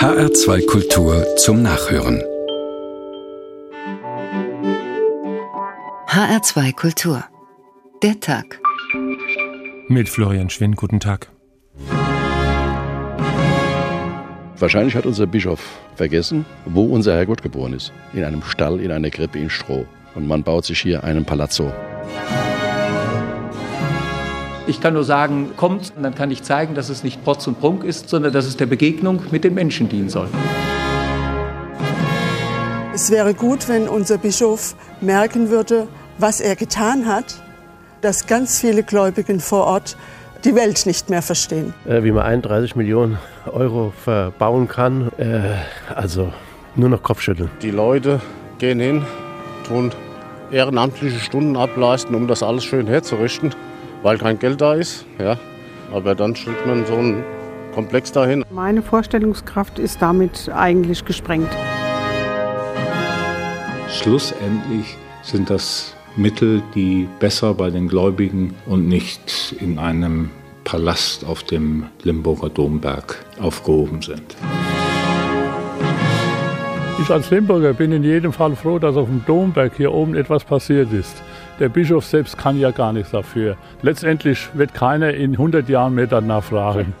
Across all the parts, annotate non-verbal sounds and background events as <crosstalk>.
HR2 Kultur zum Nachhören. HR2 Kultur. Der Tag. Mit Florian Schwinn, guten Tag. Wahrscheinlich hat unser Bischof vergessen, wo unser Herrgott geboren ist. In einem Stall, in einer Krippe in Stroh. Und man baut sich hier einen Palazzo. Ich kann nur sagen, kommt, und dann kann ich zeigen, dass es nicht Protz und Prunk ist, sondern dass es der Begegnung mit den Menschen dienen soll. Es wäre gut, wenn unser Bischof merken würde, was er getan hat, dass ganz viele Gläubigen vor Ort die Welt nicht mehr verstehen. Äh, wie man 31 Millionen Euro verbauen kann, äh, also nur noch Kopfschütteln. Die Leute gehen hin, tun ehrenamtliche Stunden ableisten, um das alles schön herzurichten weil kein Geld da ist. Ja. Aber dann stellt man so einen Komplex dahin. Meine Vorstellungskraft ist damit eigentlich gesprengt. Schlussendlich sind das Mittel, die besser bei den Gläubigen und nicht in einem Palast auf dem Limburger Domberg aufgehoben sind. Ich als Limburger bin in jedem Fall froh, dass auf dem Domberg hier oben etwas passiert ist. Der Bischof selbst kann ja gar nichts dafür. Letztendlich wird keiner in 100 Jahren mehr danach fragen.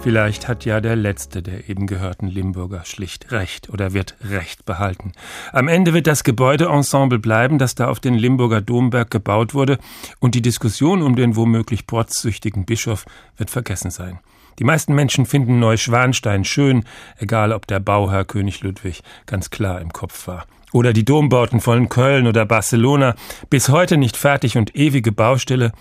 Vielleicht hat ja der letzte der eben gehörten Limburger schlicht Recht oder wird Recht behalten. Am Ende wird das Gebäudeensemble bleiben, das da auf den Limburger Domberg gebaut wurde, und die Diskussion um den womöglich protzsüchtigen Bischof wird vergessen sein. Die meisten Menschen finden Neuschwanstein schön, egal ob der Bauherr König Ludwig ganz klar im Kopf war. Oder die Dombauten von Köln oder Barcelona, bis heute nicht fertig und ewige Baustelle,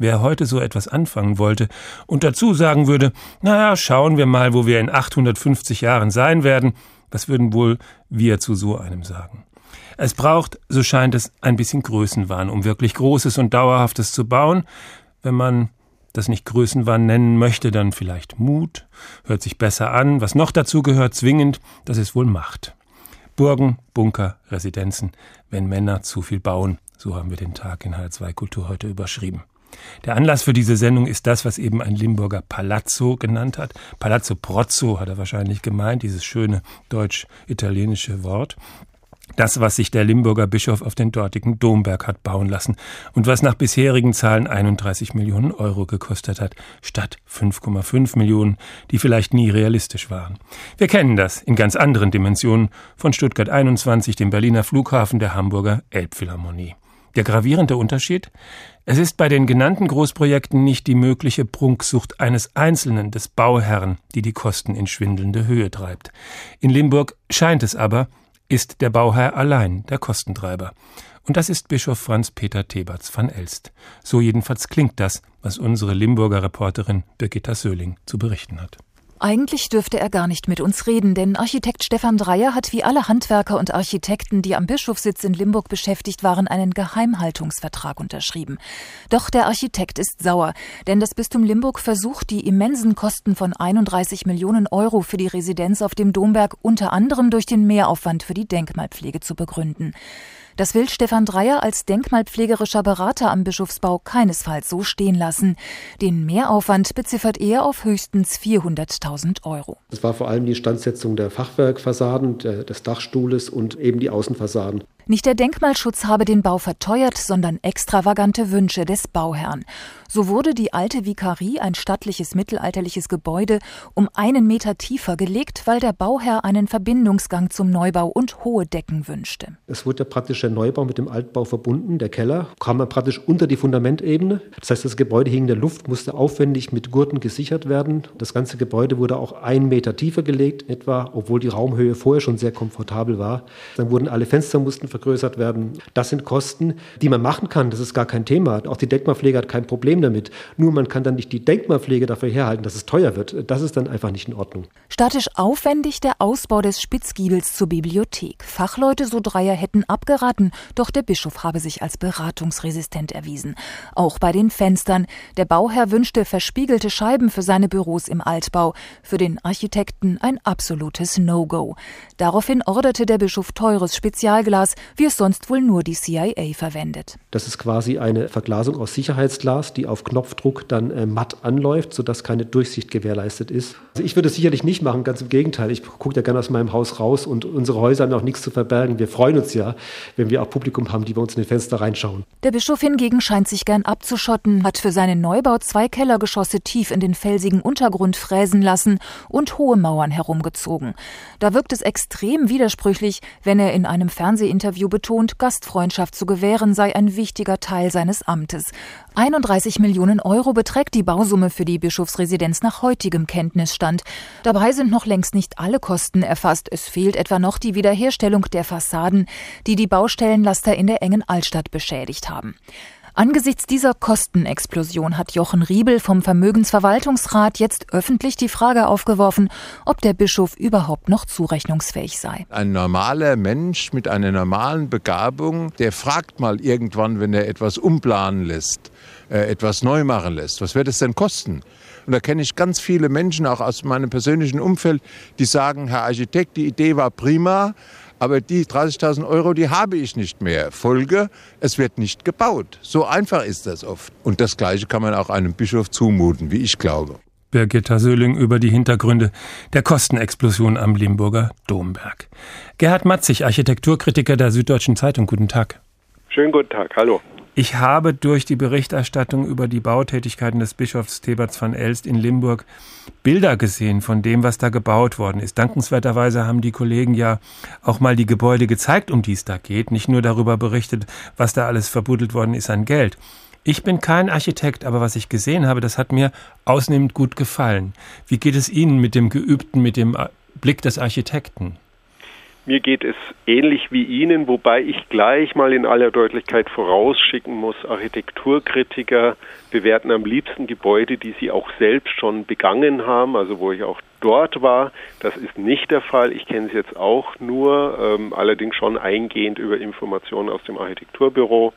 Wer heute so etwas anfangen wollte und dazu sagen würde, naja, schauen wir mal, wo wir in 850 Jahren sein werden, was würden wohl wir zu so einem sagen? Es braucht, so scheint es, ein bisschen Größenwahn, um wirklich Großes und Dauerhaftes zu bauen. Wenn man das nicht Größenwahn nennen möchte, dann vielleicht Mut, hört sich besser an. Was noch dazu gehört, zwingend, das ist wohl Macht. Burgen, Bunker, Residenzen, wenn Männer zu viel bauen, so haben wir den Tag in H2 Kultur heute überschrieben. Der Anlass für diese Sendung ist das, was eben ein Limburger Palazzo genannt hat. Palazzo Prozzo hat er wahrscheinlich gemeint, dieses schöne deutsch-italienische Wort. Das, was sich der Limburger Bischof auf den dortigen Domberg hat bauen lassen und was nach bisherigen Zahlen 31 Millionen Euro gekostet hat, statt 5,5 Millionen, die vielleicht nie realistisch waren. Wir kennen das in ganz anderen Dimensionen von Stuttgart 21, dem Berliner Flughafen, der Hamburger Elbphilharmonie. Der gravierende Unterschied? Es ist bei den genannten Großprojekten nicht die mögliche Prunksucht eines Einzelnen, des Bauherrn, die die Kosten in schwindelnde Höhe treibt. In Limburg scheint es aber, ist der Bauherr allein der Kostentreiber. Und das ist Bischof Franz Peter Theberts van Elst. So jedenfalls klingt das, was unsere Limburger Reporterin Birgitta Söhling zu berichten hat. Eigentlich dürfte er gar nicht mit uns reden, denn Architekt Stefan Dreier hat wie alle Handwerker und Architekten, die am Bischofssitz in Limburg beschäftigt waren, einen Geheimhaltungsvertrag unterschrieben. Doch der Architekt ist sauer, denn das Bistum Limburg versucht, die immensen Kosten von 31 Millionen Euro für die Residenz auf dem Domberg unter anderem durch den Mehraufwand für die Denkmalpflege zu begründen. Das will Stefan Dreier als denkmalpflegerischer Berater am Bischofsbau keinesfalls so stehen lassen. Den Mehraufwand beziffert er auf höchstens 400.000 Euro. Es war vor allem die Standsetzung der Fachwerkfassaden, des Dachstuhles und eben die Außenfassaden. Nicht der Denkmalschutz habe den Bau verteuert, sondern extravagante Wünsche des Bauherrn. So wurde die alte Vikarie, ein stattliches mittelalterliches Gebäude, um einen Meter tiefer gelegt, weil der Bauherr einen Verbindungsgang zum Neubau und hohe Decken wünschte. Es wurde praktisch der Neubau mit dem Altbau verbunden. Der Keller kam praktisch unter die Fundamentebene. Das heißt, das Gebäude hing in der Luft, musste aufwendig mit Gurten gesichert werden. Das ganze Gebäude wurde auch einen Meter tiefer gelegt, etwa, obwohl die Raumhöhe vorher schon sehr komfortabel war. Dann wurden alle Fenster mussten vergrößert werden. Das sind Kosten, die man machen kann. Das ist gar kein Thema. Auch die Denkmalpflege hat kein Problem damit. Nur man kann dann nicht die Denkmalpflege dafür herhalten, dass es teuer wird. Das ist dann einfach nicht in Ordnung. Statisch aufwendig der Ausbau des Spitzgiebels zur Bibliothek. Fachleute, so Dreier, hätten abgeraten, doch der Bischof habe sich als beratungsresistent erwiesen. Auch bei den Fenstern. Der Bauherr wünschte verspiegelte Scheiben für seine Büros im Altbau. Für den Architekten ein absolutes No-Go. Daraufhin orderte der Bischof teures Spezialglas, wie es sonst wohl nur die CIA verwendet. Das ist quasi eine Verglasung aus Sicherheitsglas, die auf Knopfdruck dann äh, matt anläuft, sodass keine Durchsicht gewährleistet ist. Also ich würde es sicherlich nicht machen, ganz im Gegenteil. Ich gucke ja gerne aus meinem Haus raus und unsere Häuser haben auch nichts zu verbergen. Wir freuen uns ja, wenn wir auch Publikum haben, die bei uns in den Fenster reinschauen. Der Bischof hingegen scheint sich gern abzuschotten, hat für seinen Neubau zwei Kellergeschosse tief in den felsigen Untergrund fräsen lassen und hohe Mauern herumgezogen. Da wirkt es extrem widersprüchlich, wenn er in einem Fernsehinterview betont, Gastfreundschaft zu gewähren sei ein wichtiger Teil seines Amtes. 31 Millionen Euro beträgt die Bausumme für die Bischofsresidenz nach heutigem Kenntnisstand. Dabei sind noch längst nicht alle Kosten erfasst. Es fehlt etwa noch die Wiederherstellung der Fassaden, die die Baustellenlaster in der engen Altstadt beschädigt haben. Angesichts dieser Kostenexplosion hat Jochen Riebel vom Vermögensverwaltungsrat jetzt öffentlich die Frage aufgeworfen, ob der Bischof überhaupt noch zurechnungsfähig sei. Ein normaler Mensch mit einer normalen Begabung, der fragt mal irgendwann, wenn er etwas umplanen lässt, äh, etwas neu machen lässt, was wird es denn kosten? Und da kenne ich ganz viele Menschen, auch aus meinem persönlichen Umfeld, die sagen, Herr Architekt, die Idee war prima, aber die 30.000 Euro, die habe ich nicht mehr. Folge, es wird nicht gebaut. So einfach ist das oft. Und das Gleiche kann man auch einem Bischof zumuten, wie ich glaube. Birgitta Söhling über die Hintergründe der Kostenexplosion am Limburger Domberg. Gerhard Matzig, Architekturkritiker der Süddeutschen Zeitung. Guten Tag. Schönen guten Tag. Hallo. Ich habe durch die Berichterstattung über die Bautätigkeiten des Bischofs Theberts van Elst in Limburg Bilder gesehen von dem, was da gebaut worden ist. Dankenswerterweise haben die Kollegen ja auch mal die Gebäude gezeigt, um die es da geht, nicht nur darüber berichtet, was da alles verbuddelt worden ist an Geld. Ich bin kein Architekt, aber was ich gesehen habe, das hat mir ausnehmend gut gefallen. Wie geht es Ihnen mit dem Geübten, mit dem Blick des Architekten? Mir geht es ähnlich wie Ihnen, wobei ich gleich mal in aller Deutlichkeit vorausschicken muss, Architekturkritiker bewerten am liebsten Gebäude, die sie auch selbst schon begangen haben, also wo ich auch dort war. Das ist nicht der Fall. Ich kenne es jetzt auch nur, ähm, allerdings schon eingehend über Informationen aus dem Architekturbüro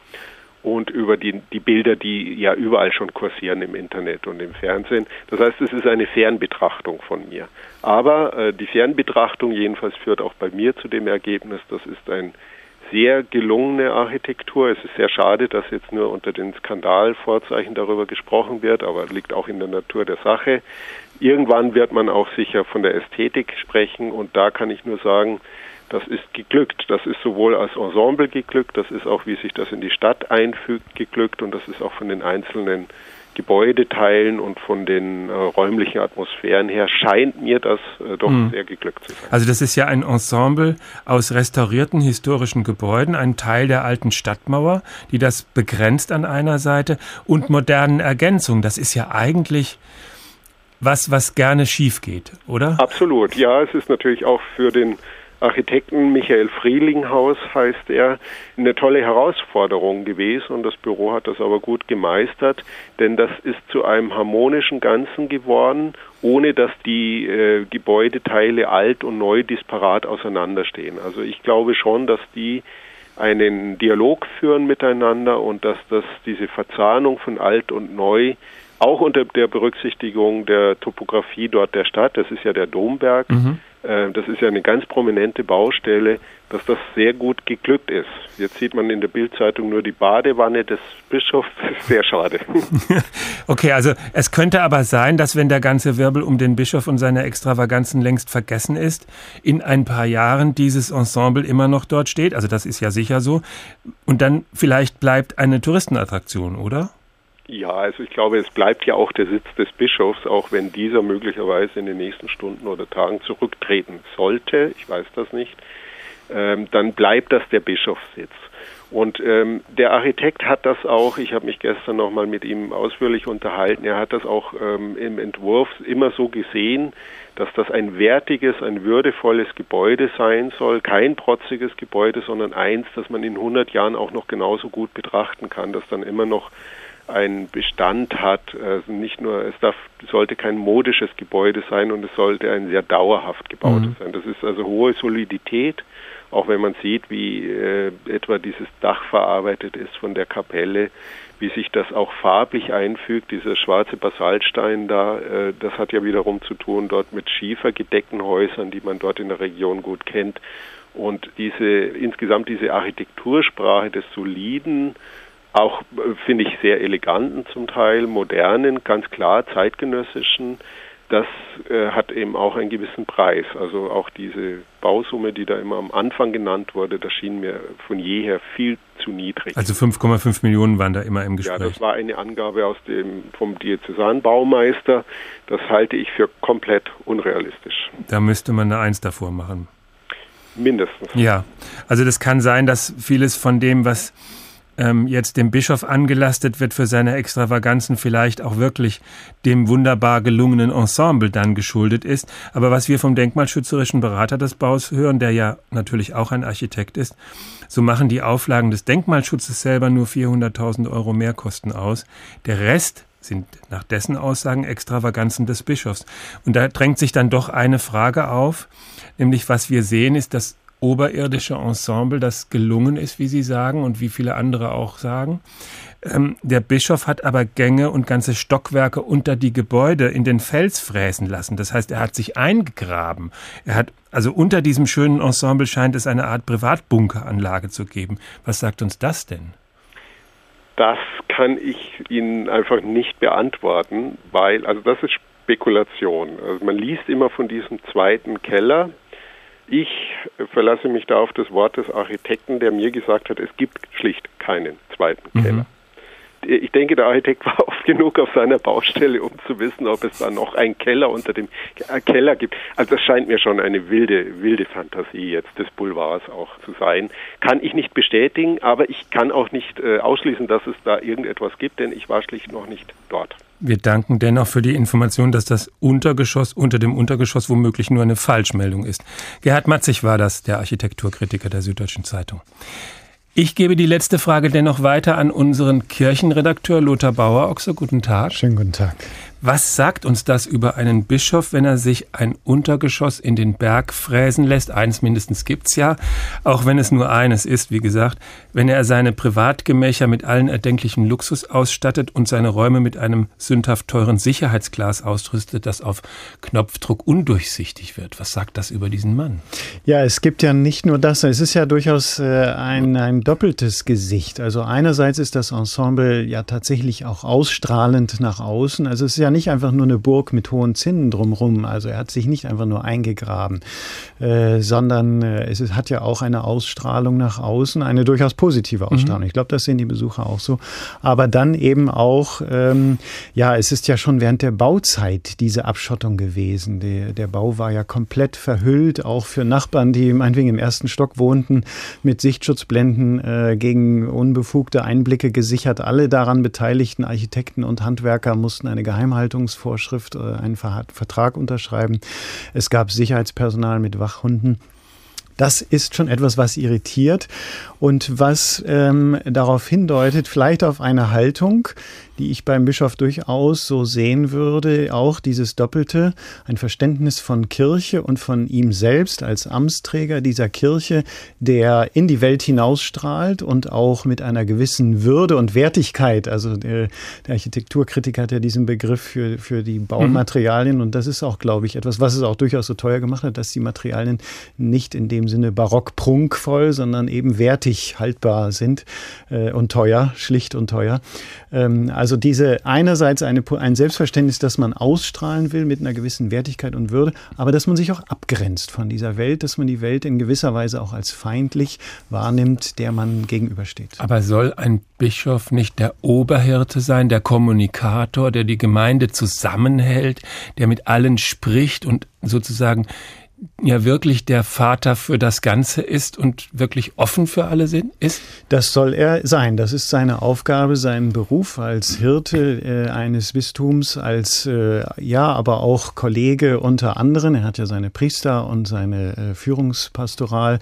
und über die, die Bilder, die ja überall schon kursieren im Internet und im Fernsehen. Das heißt, es ist eine Fernbetrachtung von mir. Aber äh, die Fernbetrachtung jedenfalls führt auch bei mir zu dem Ergebnis, das ist ein sehr gelungene Architektur. Es ist sehr schade, dass jetzt nur unter den Skandalvorzeichen darüber gesprochen wird, aber liegt auch in der Natur der Sache. Irgendwann wird man auch sicher von der Ästhetik sprechen und da kann ich nur sagen, das ist geglückt. Das ist sowohl als Ensemble geglückt, das ist auch, wie sich das in die Stadt einfügt, geglückt und das ist auch von den einzelnen Gebäudeteilen und von den äh, räumlichen Atmosphären her scheint mir das äh, doch mhm. sehr geglückt zu sein. Also das ist ja ein Ensemble aus restaurierten historischen Gebäuden, ein Teil der alten Stadtmauer, die das begrenzt an einer Seite und modernen Ergänzungen. Das ist ja eigentlich was, was gerne schief geht, oder? Absolut. Ja, es ist natürlich auch für den Architekten Michael Frielinghaus heißt er, eine tolle Herausforderung gewesen und das Büro hat das aber gut gemeistert, denn das ist zu einem harmonischen Ganzen geworden, ohne dass die äh, Gebäudeteile alt und neu disparat auseinanderstehen. Also ich glaube schon, dass die einen Dialog führen miteinander und dass das diese Verzahnung von alt und neu auch unter der Berücksichtigung der Topografie dort der Stadt, das ist ja der Domberg, mhm das ist ja eine ganz prominente Baustelle, dass das sehr gut geglückt ist. Jetzt sieht man in der Bildzeitung nur die Badewanne des Bischofs. Sehr schade. <laughs> okay, also es könnte aber sein, dass wenn der ganze Wirbel um den Bischof und seine Extravaganzen längst vergessen ist, in ein paar Jahren dieses Ensemble immer noch dort steht. Also das ist ja sicher so. Und dann vielleicht bleibt eine Touristenattraktion, oder? Ja, also ich glaube, es bleibt ja auch der Sitz des Bischofs, auch wenn dieser möglicherweise in den nächsten Stunden oder Tagen zurücktreten sollte, ich weiß das nicht, ähm, dann bleibt das der Bischofssitz. Und ähm, der Architekt hat das auch, ich habe mich gestern nochmal mit ihm ausführlich unterhalten, er hat das auch ähm, im Entwurf immer so gesehen, dass das ein wertiges, ein würdevolles Gebäude sein soll, kein protziges Gebäude, sondern eins, das man in 100 Jahren auch noch genauso gut betrachten kann, das dann immer noch einen Bestand hat. Also nicht nur, es darf, sollte kein modisches Gebäude sein und es sollte ein sehr dauerhaft gebautes mhm. sein. Das ist also hohe Solidität, auch wenn man sieht, wie äh, etwa dieses Dach verarbeitet ist von der Kapelle, wie sich das auch farblich einfügt, dieser schwarze Basaltstein da, äh, das hat ja wiederum zu tun dort mit schiefergedeckten Häusern, die man dort in der Region gut kennt. Und diese insgesamt diese Architektursprache des soliden, auch äh, finde ich sehr eleganten zum Teil, modernen, ganz klar zeitgenössischen, das äh, hat eben auch einen gewissen Preis. Also auch diese Bausumme, die da immer am Anfang genannt wurde, das schien mir von jeher viel zu niedrig. Also 5,5 Millionen waren da immer im Gespräch. Ja, das war eine Angabe aus dem vom Diözesanbaumeister. Das halte ich für komplett unrealistisch. Da müsste man eine Eins davor machen. Mindestens. Ja, also das kann sein, dass vieles von dem, was ähm, jetzt dem Bischof angelastet wird für seine Extravaganzen, vielleicht auch wirklich dem wunderbar gelungenen Ensemble dann geschuldet ist. Aber was wir vom denkmalschützerischen Berater des Baus hören, der ja natürlich auch ein Architekt ist, so machen die Auflagen des Denkmalschutzes selber nur 400.000 Euro Mehrkosten aus. Der Rest sind nach dessen Aussagen Extravaganzen des Bischofs. Und da drängt sich dann doch eine Frage auf, nämlich was wir sehen, ist, dass oberirdische Ensemble, das gelungen ist, wie Sie sagen und wie viele andere auch sagen. Ähm, der Bischof hat aber Gänge und ganze Stockwerke unter die Gebäude in den Fels fräsen lassen. Das heißt, er hat sich eingegraben. Er hat also unter diesem schönen Ensemble scheint es eine Art Privatbunkeranlage zu geben. Was sagt uns das denn? Das kann ich Ihnen einfach nicht beantworten, weil, also das ist Spekulation. Also man liest immer von diesem zweiten Keller, ich verlasse mich da auf das Wort des Architekten, der mir gesagt hat, es gibt schlicht keinen zweiten mhm. Keller. Ich denke, der Architekt war <laughs> oft genug auf seiner Baustelle, um zu wissen, ob es da noch einen Keller unter dem Keller gibt. Also das scheint mir schon eine wilde, wilde Fantasie jetzt des Boulevards auch zu sein. Kann ich nicht bestätigen, aber ich kann auch nicht äh, ausschließen, dass es da irgendetwas gibt, denn ich war schlicht noch nicht dort. Wir danken dennoch für die Information, dass das Untergeschoss unter dem Untergeschoss womöglich nur eine Falschmeldung ist. Gerhard Matzig war das, der Architekturkritiker der Süddeutschen Zeitung. Ich gebe die letzte Frage dennoch weiter an unseren Kirchenredakteur Lothar Bauer-Ochse. Guten Tag. Schönen guten Tag. Was sagt uns das über einen Bischof, wenn er sich ein Untergeschoss in den Berg fräsen lässt? Eines mindestens gibt's ja, auch wenn es nur eines ist, wie gesagt. Wenn er seine Privatgemächer mit allen erdenklichen Luxus ausstattet und seine Räume mit einem sündhaft teuren Sicherheitsglas ausrüstet, das auf Knopfdruck undurchsichtig wird. Was sagt das über diesen Mann? Ja, es gibt ja nicht nur das, es ist ja durchaus äh, ein, ein doppeltes Gesicht. Also einerseits ist das Ensemble ja tatsächlich auch ausstrahlend nach außen. Also es ist ja nicht einfach nur eine Burg mit hohen Zinnen drumherum. Also er hat sich nicht einfach nur eingegraben, äh, sondern äh, es ist, hat ja auch eine Ausstrahlung nach außen, eine durchaus positive mhm. Ausstrahlung. Mhm. Ich glaube, das sehen die Besucher auch so. Aber dann eben auch, ähm, ja, es ist ja schon während der Bauzeit diese Abschottung gewesen. Der, der Bau war ja komplett verhüllt, auch für Nachbarn, die meinetwegen im ersten Stock wohnten, mit Sichtschutzblenden äh, gegen unbefugte Einblicke gesichert. Alle daran beteiligten Architekten und Handwerker mussten eine Geheimhaltung Geheimhaltungsvorschrift, äh, einen Vertrag unterschreiben. Es gab Sicherheitspersonal mit Wachhunden. Das ist schon etwas, was irritiert und was ähm, darauf hindeutet, vielleicht auf eine Haltung, die ich beim Bischof durchaus so sehen würde, auch dieses Doppelte, ein Verständnis von Kirche und von ihm selbst als Amtsträger dieser Kirche, der in die Welt hinausstrahlt und auch mit einer gewissen Würde und Wertigkeit, also der, der Architekturkritiker hat ja diesen Begriff für, für die Baumaterialien mhm. und das ist auch, glaube ich, etwas, was es auch durchaus so teuer gemacht hat, dass die Materialien nicht in dem Sinne barock prunkvoll, sondern eben wertig haltbar sind äh, und teuer, schlicht und teuer. Ähm, also diese einerseits eine, ein Selbstverständnis, dass man ausstrahlen will mit einer gewissen Wertigkeit und Würde, aber dass man sich auch abgrenzt von dieser Welt, dass man die Welt in gewisser Weise auch als feindlich wahrnimmt, der man gegenübersteht. Aber soll ein Bischof nicht der Oberhirte sein, der Kommunikator, der die Gemeinde zusammenhält, der mit allen spricht und sozusagen ja wirklich der Vater für das Ganze ist und wirklich offen für alle sind, ist? Das soll er sein. Das ist seine Aufgabe, sein Beruf als Hirte äh, eines Bistums, als äh, ja, aber auch Kollege unter anderen. Er hat ja seine Priester und seine äh, Führungspastoral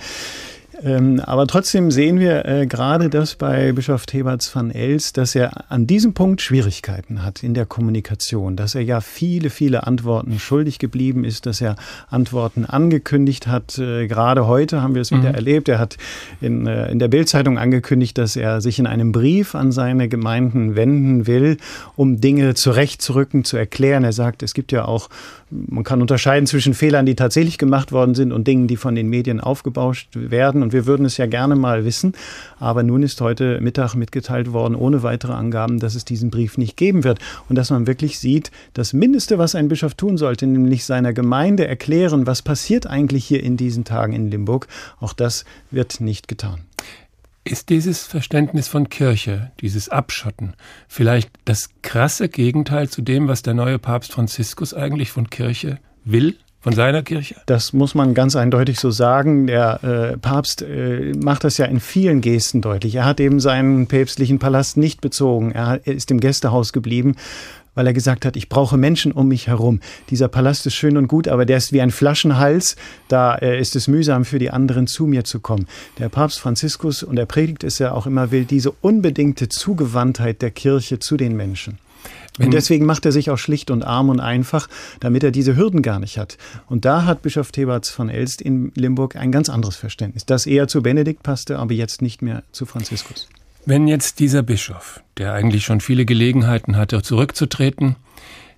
Ähm, aber trotzdem sehen wir äh, gerade das bei Bischof Theberts van Els, dass er an diesem Punkt Schwierigkeiten hat in der Kommunikation, dass er ja viele, viele Antworten schuldig geblieben ist, dass er Antworten angekündigt hat. Äh, gerade heute haben wir es wieder mhm. erlebt. Er hat in, äh, in der Bildzeitung angekündigt, dass er sich in einem Brief an seine Gemeinden wenden will, um Dinge zurechtzurücken, zu erklären. Er sagt, es gibt ja auch man kann unterscheiden zwischen Fehlern, die tatsächlich gemacht worden sind und Dingen, die von den Medien aufgebauscht werden. Und wir würden es ja gerne mal wissen. Aber nun ist heute Mittag mitgeteilt worden, ohne weitere Angaben, dass es diesen Brief nicht geben wird. Und dass man wirklich sieht, das Mindeste, was ein Bischof tun sollte, nämlich seiner Gemeinde erklären, was passiert eigentlich hier in diesen Tagen in Limburg, auch das wird nicht getan. Ist dieses Verständnis von Kirche, dieses Abschotten, vielleicht das krasse Gegenteil zu dem, was der neue Papst Franziskus eigentlich von Kirche will? Von seiner Kirche? Das muss man ganz eindeutig so sagen. Der äh, Papst äh, macht das ja in vielen Gesten deutlich. Er hat eben seinen päpstlichen Palast nicht bezogen. Er, er ist im Gästehaus geblieben weil er gesagt hat, ich brauche Menschen um mich herum. Dieser Palast ist schön und gut, aber der ist wie ein Flaschenhals. Da äh, ist es mühsam für die anderen zu mir zu kommen. Der Papst Franziskus, und er predigt es ja auch immer, will diese unbedingte Zugewandtheit der Kirche zu den Menschen. Und deswegen macht er sich auch schlicht und arm und einfach, damit er diese Hürden gar nicht hat. Und da hat Bischof Theberts von Elst in Limburg ein ganz anderes Verständnis, das eher zu Benedikt passte, aber jetzt nicht mehr zu Franziskus. Wenn jetzt dieser Bischof, der eigentlich schon viele Gelegenheiten hatte, zurückzutreten,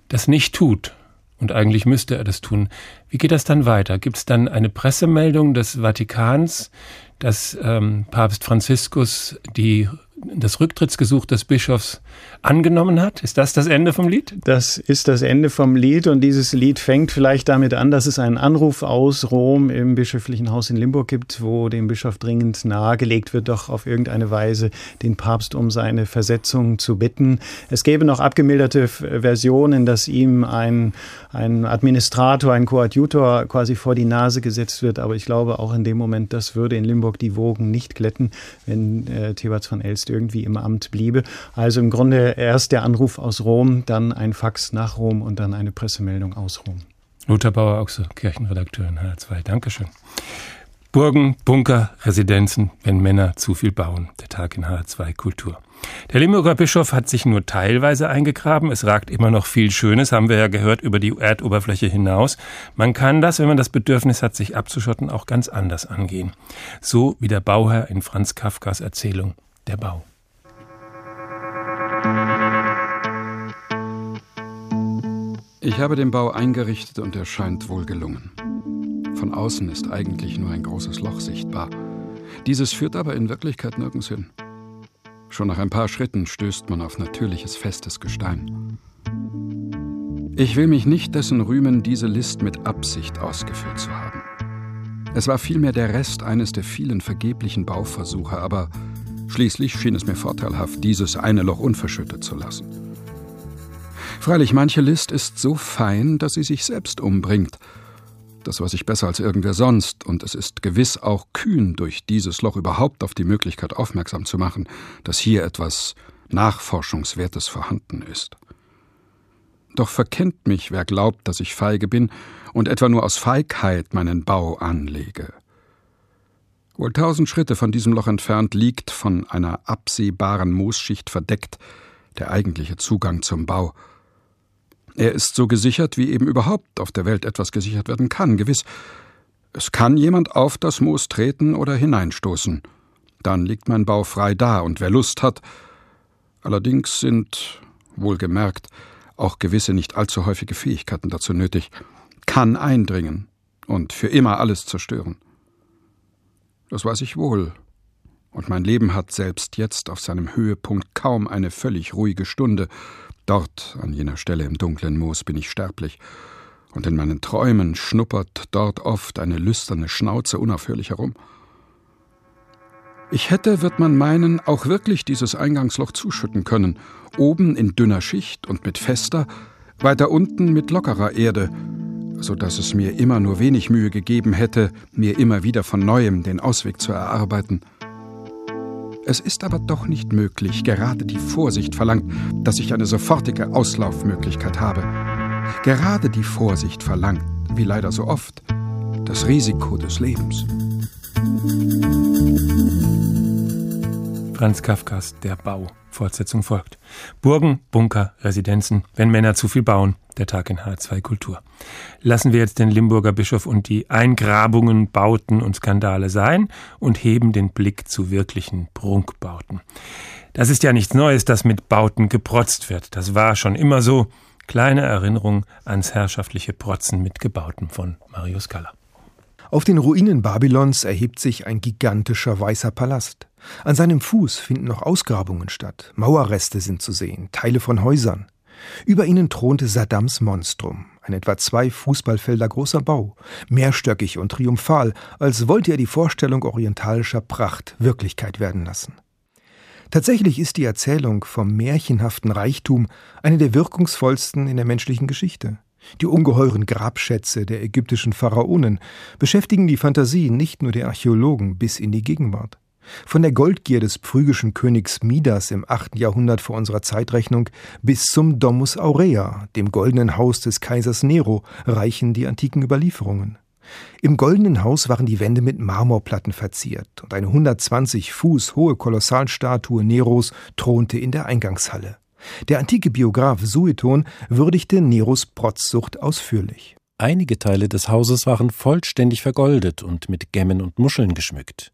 das nicht tut, und eigentlich müsste er das tun, wie geht das dann weiter? Gibt es dann eine Pressemeldung des Vatikans, dass ähm, Papst Franziskus die das Rücktrittsgesuch des Bischofs angenommen hat? Ist das das Ende vom Lied? Das ist das Ende vom Lied und dieses Lied fängt vielleicht damit an, dass es einen Anruf aus Rom im bischöflichen Haus in Limburg gibt, wo dem Bischof dringend nahegelegt wird, doch auf irgendeine Weise den Papst um seine Versetzung zu bitten. Es gäbe noch abgemilderte Versionen, dass ihm ein, ein Administrator, ein Koadjutor quasi vor die Nase gesetzt wird, aber ich glaube auch in dem Moment, das würde in Limburg die Wogen nicht glätten, wenn äh, Theberts von Elst irgendwie im Amt bliebe. Also im Grunde erst der Anruf aus Rom, dann ein Fax nach Rom und dann eine Pressemeldung aus Rom. Lothar Bauer-Ochse, Kirchenredakteur in H2. Dankeschön. Burgen, Bunker, Residenzen, wenn Männer zu viel bauen. Der Tag in H2 Kultur. Der Limburger Bischof hat sich nur teilweise eingegraben. Es ragt immer noch viel Schönes, haben wir ja gehört, über die Erdoberfläche hinaus. Man kann das, wenn man das Bedürfnis hat, sich abzuschotten, auch ganz anders angehen. So wie der Bauherr in Franz Kafkas Erzählung Der Bau. Ich habe den Bau eingerichtet und er scheint wohl gelungen. Von außen ist eigentlich nur ein großes Loch sichtbar. Dieses führt aber in Wirklichkeit nirgends hin. Schon nach ein paar Schritten stößt man auf natürliches festes Gestein. Ich will mich nicht dessen rühmen, diese List mit Absicht ausgeführt zu haben. Es war vielmehr der Rest eines der vielen vergeblichen Bauversuche, aber schließlich schien es mir vorteilhaft, dieses eine Loch unverschüttet zu lassen. Freilich, manche List ist so fein, dass sie sich selbst umbringt – das weiß ich besser als irgendwer sonst, und es ist gewiss auch kühn, durch dieses Loch überhaupt auf die Möglichkeit aufmerksam zu machen, dass hier etwas Nachforschungswertes vorhanden ist. Doch verkennt mich, wer glaubt, dass ich feige bin und etwa nur aus Feigheit meinen Bau anlege. Wohl tausend Schritte von diesem Loch entfernt liegt, von einer absehbaren Moosschicht verdeckt, der eigentliche Zugang zum Bau, er ist so gesichert, wie eben überhaupt auf der Welt etwas gesichert werden kann, gewiss. Es kann jemand auf das Moos treten oder hineinstoßen. Dann liegt mein Bau frei da, und wer Lust hat. Allerdings sind, wohlgemerkt, auch gewisse nicht allzu häufige Fähigkeiten dazu nötig, kann eindringen und für immer alles zerstören. Das weiß ich wohl, und mein Leben hat selbst jetzt auf seinem Höhepunkt kaum eine völlig ruhige Stunde, Dort, an jener Stelle im dunklen Moos, bin ich sterblich, und in meinen Träumen schnuppert dort oft eine lüsterne Schnauze unaufhörlich herum. Ich hätte, wird man meinen, auch wirklich dieses Eingangsloch zuschütten können, oben in dünner Schicht und mit fester, weiter unten mit lockerer Erde, so dass es mir immer nur wenig Mühe gegeben hätte, mir immer wieder von neuem den Ausweg zu erarbeiten. Es ist aber doch nicht möglich, gerade die Vorsicht verlangt, dass ich eine sofortige Auslaufmöglichkeit habe. Gerade die Vorsicht verlangt, wie leider so oft, das Risiko des Lebens. Franz Kafkas Der Bau. Fortsetzung folgt. Burgen, Bunker, Residenzen, wenn Männer zu viel bauen. Der Tag in H2 Kultur. Lassen wir jetzt den Limburger Bischof und die Eingrabungen, Bauten und Skandale sein und heben den Blick zu wirklichen Prunkbauten. Das ist ja nichts Neues, dass mit Bauten geprotzt wird. Das war schon immer so. Kleine Erinnerung ans herrschaftliche Protzen mit Gebauten von Marius Kaller. Auf den Ruinen Babylons erhebt sich ein gigantischer weißer Palast. An seinem Fuß finden noch Ausgrabungen statt. Mauerreste sind zu sehen, Teile von Häusern. Über ihnen thronte Saddams Monstrum, ein etwa zwei Fußballfelder großer Bau, mehrstöckig und triumphal, als wollte er die Vorstellung orientalischer Pracht Wirklichkeit werden lassen. Tatsächlich ist die Erzählung vom märchenhaften Reichtum eine der wirkungsvollsten in der menschlichen Geschichte. Die ungeheuren Grabschätze der ägyptischen Pharaonen beschäftigen die Fantasie nicht nur der Archäologen bis in die Gegenwart. Von der Goldgier des phrygischen Königs Midas im 8. Jahrhundert vor unserer Zeitrechnung bis zum Domus Aurea, dem goldenen Haus des Kaisers Nero, reichen die antiken Überlieferungen. Im goldenen Haus waren die Wände mit Marmorplatten verziert und eine 120 Fuß hohe Kolossalstatue Neros thronte in der Eingangshalle. Der antike Biograf Sueton würdigte Neros Protzsucht ausführlich. Einige Teile des Hauses waren vollständig vergoldet und mit Gemmen und Muscheln geschmückt.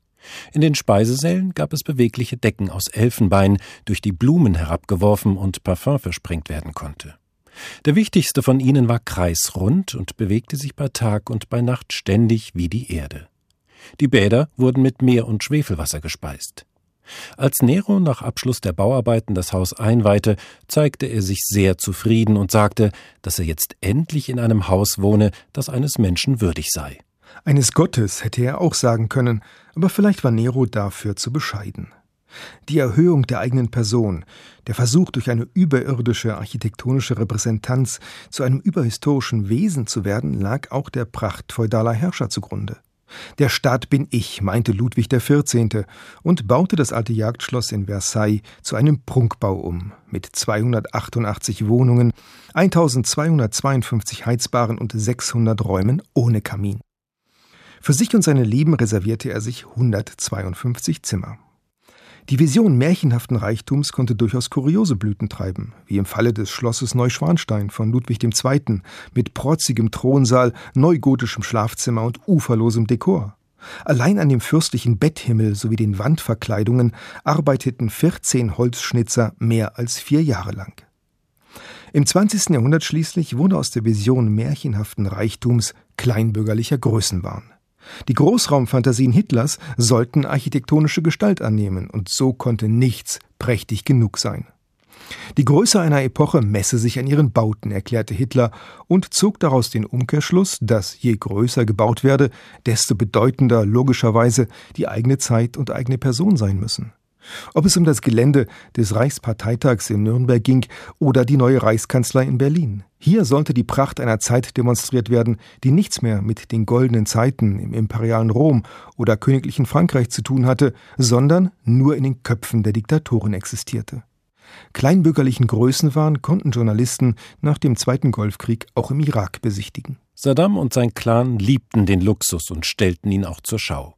In den Speisesälen gab es bewegliche Decken aus Elfenbein, durch die Blumen herabgeworfen und Parfum versprengt werden konnte. Der wichtigste von ihnen war kreisrund und bewegte sich bei Tag und bei Nacht ständig wie die Erde. Die Bäder wurden mit Meer und Schwefelwasser gespeist. Als Nero nach Abschluss der Bauarbeiten das Haus einweihte, zeigte er sich sehr zufrieden und sagte, dass er jetzt endlich in einem Haus wohne, das eines Menschen würdig sei. Eines Gottes hätte er auch sagen können, aber vielleicht war Nero dafür zu bescheiden. Die Erhöhung der eigenen Person, der Versuch durch eine überirdische architektonische Repräsentanz zu einem überhistorischen Wesen zu werden, lag auch der Pracht feudaler Herrscher zugrunde. Der Staat bin ich, meinte Ludwig XIV. und baute das alte Jagdschloss in Versailles zu einem Prunkbau um, mit 288 Wohnungen, 1252 Heizbaren und 600 Räumen ohne Kamin. Für sich und seine Lieben reservierte er sich 152 Zimmer. Die Vision märchenhaften Reichtums konnte durchaus kuriose Blüten treiben, wie im Falle des Schlosses Neuschwanstein von Ludwig II. mit protzigem Thronsaal, neugotischem Schlafzimmer und uferlosem Dekor. Allein an dem fürstlichen Betthimmel sowie den Wandverkleidungen arbeiteten 14 Holzschnitzer mehr als vier Jahre lang. Im 20. Jahrhundert schließlich wurde aus der Vision märchenhaften Reichtums kleinbürgerlicher Größenwahn. Die Großraumfantasien Hitlers sollten architektonische Gestalt annehmen, und so konnte nichts prächtig genug sein. Die Größe einer Epoche messe sich an ihren Bauten, erklärte Hitler und zog daraus den Umkehrschluss, dass je größer gebaut werde, desto bedeutender logischerweise die eigene Zeit und eigene Person sein müssen. Ob es um das Gelände des Reichsparteitags in Nürnberg ging oder die neue Reichskanzlei in Berlin. Hier sollte die Pracht einer Zeit demonstriert werden, die nichts mehr mit den goldenen Zeiten im imperialen Rom oder königlichen Frankreich zu tun hatte, sondern nur in den Köpfen der Diktatoren existierte. Kleinbürgerlichen Größenwahn konnten Journalisten nach dem Zweiten Golfkrieg auch im Irak besichtigen. Saddam und sein Clan liebten den Luxus und stellten ihn auch zur Schau.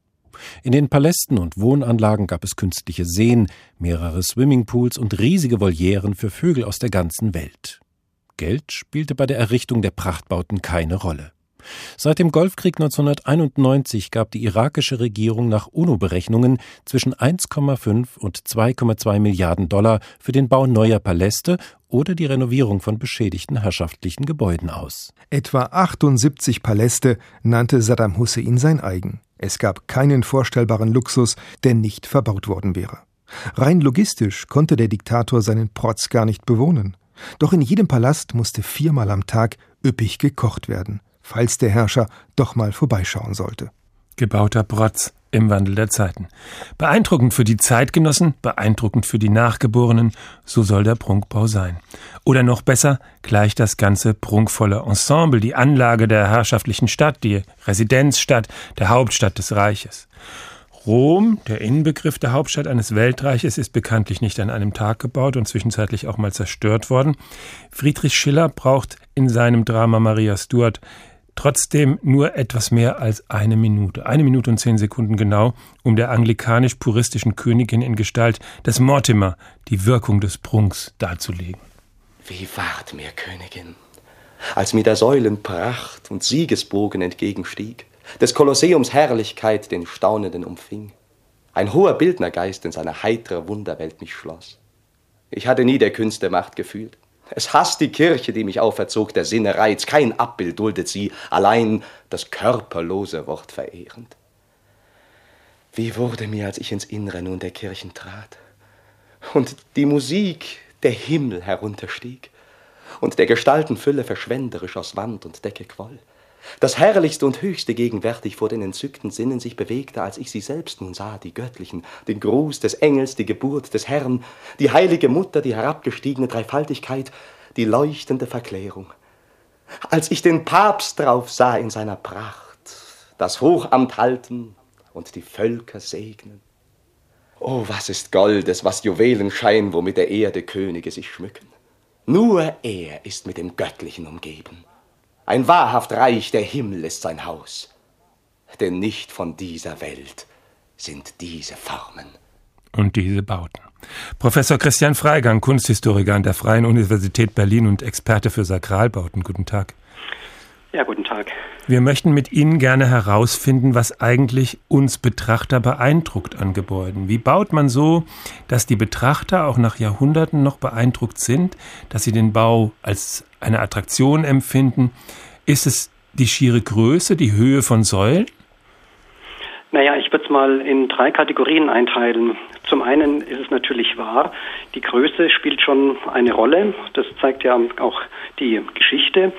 In den Palästen und Wohnanlagen gab es künstliche Seen, mehrere Swimmingpools und riesige Volieren für Vögel aus der ganzen Welt. Geld spielte bei der Errichtung der Prachtbauten keine Rolle. Seit dem Golfkrieg 1991 gab die irakische Regierung nach UNO-Berechnungen zwischen 1,5 und 2,2 Milliarden Dollar für den Bau neuer Paläste oder die Renovierung von beschädigten herrschaftlichen Gebäuden aus. Etwa 78 Paläste nannte Saddam Hussein sein eigen. Es gab keinen vorstellbaren Luxus, der nicht verbaut worden wäre. Rein logistisch konnte der Diktator seinen Protz gar nicht bewohnen. Doch in jedem Palast musste viermal am Tag üppig gekocht werden, falls der Herrscher doch mal vorbeischauen sollte. Gebauter Protz, im Wandel der Zeiten. Beeindruckend für die Zeitgenossen, beeindruckend für die Nachgeborenen, so soll der Prunkbau sein. Oder noch besser, gleich das ganze prunkvolle Ensemble, die Anlage der herrschaftlichen Stadt, die Residenzstadt, der Hauptstadt des Reiches. Rom, der Inbegriff der Hauptstadt eines Weltreiches, ist bekanntlich nicht an einem Tag gebaut und zwischenzeitlich auch mal zerstört worden. Friedrich Schiller braucht in seinem Drama Maria Stuart Trotzdem nur etwas mehr als eine Minute. Eine Minute und zehn Sekunden genau, um der anglikanisch-puristischen Königin in Gestalt des Mortimer die Wirkung des Prunks darzulegen. Wie ward mir, Königin, als mir der Säulen Pracht und Siegesbogen entgegenstieg, des Kolosseums Herrlichkeit den Staunenden umfing, ein hoher Bildnergeist in seiner heitere Wunderwelt mich schloss. Ich hatte nie der Künste Macht gefühlt. Es hasst die Kirche, die mich auferzog, der Sinne Reiz. Kein Abbild duldet sie, allein das körperlose Wort verehrend. Wie wurde mir, als ich ins Innere nun der Kirchen trat und die Musik der Himmel herunterstieg und der Gestaltenfülle verschwenderisch aus Wand und Decke quoll das Herrlichste und Höchste gegenwärtig vor den entzückten Sinnen sich bewegte, als ich sie selbst nun sah, die göttlichen, den Gruß des Engels, die Geburt des Herrn, die heilige Mutter, die herabgestiegene Dreifaltigkeit, die leuchtende Verklärung. Als ich den Papst drauf sah in seiner Pracht, das Hochamt halten und die Völker segnen. Oh, was ist Goldes, was Juwelenschein, womit der Erde Könige sich schmücken. Nur er ist mit dem Göttlichen umgeben. Ein wahrhaft Reich der Himmel ist sein Haus. Denn nicht von dieser Welt sind diese Formen. Und diese Bauten. Professor Christian Freigang, Kunsthistoriker an der Freien Universität Berlin und Experte für Sakralbauten. Guten Tag. Ja, guten Tag. Wir möchten mit Ihnen gerne herausfinden, was eigentlich uns Betrachter beeindruckt an Gebäuden. Wie baut man so, dass die Betrachter auch nach Jahrhunderten noch beeindruckt sind, dass sie den Bau als eine Attraktion empfinden? Ist es die schiere Größe, die Höhe von Säulen? Naja, ich würde es mal in drei Kategorien einteilen. Zum einen ist es natürlich wahr, die Größe spielt schon eine Rolle. Das zeigt ja auch die Geschichte.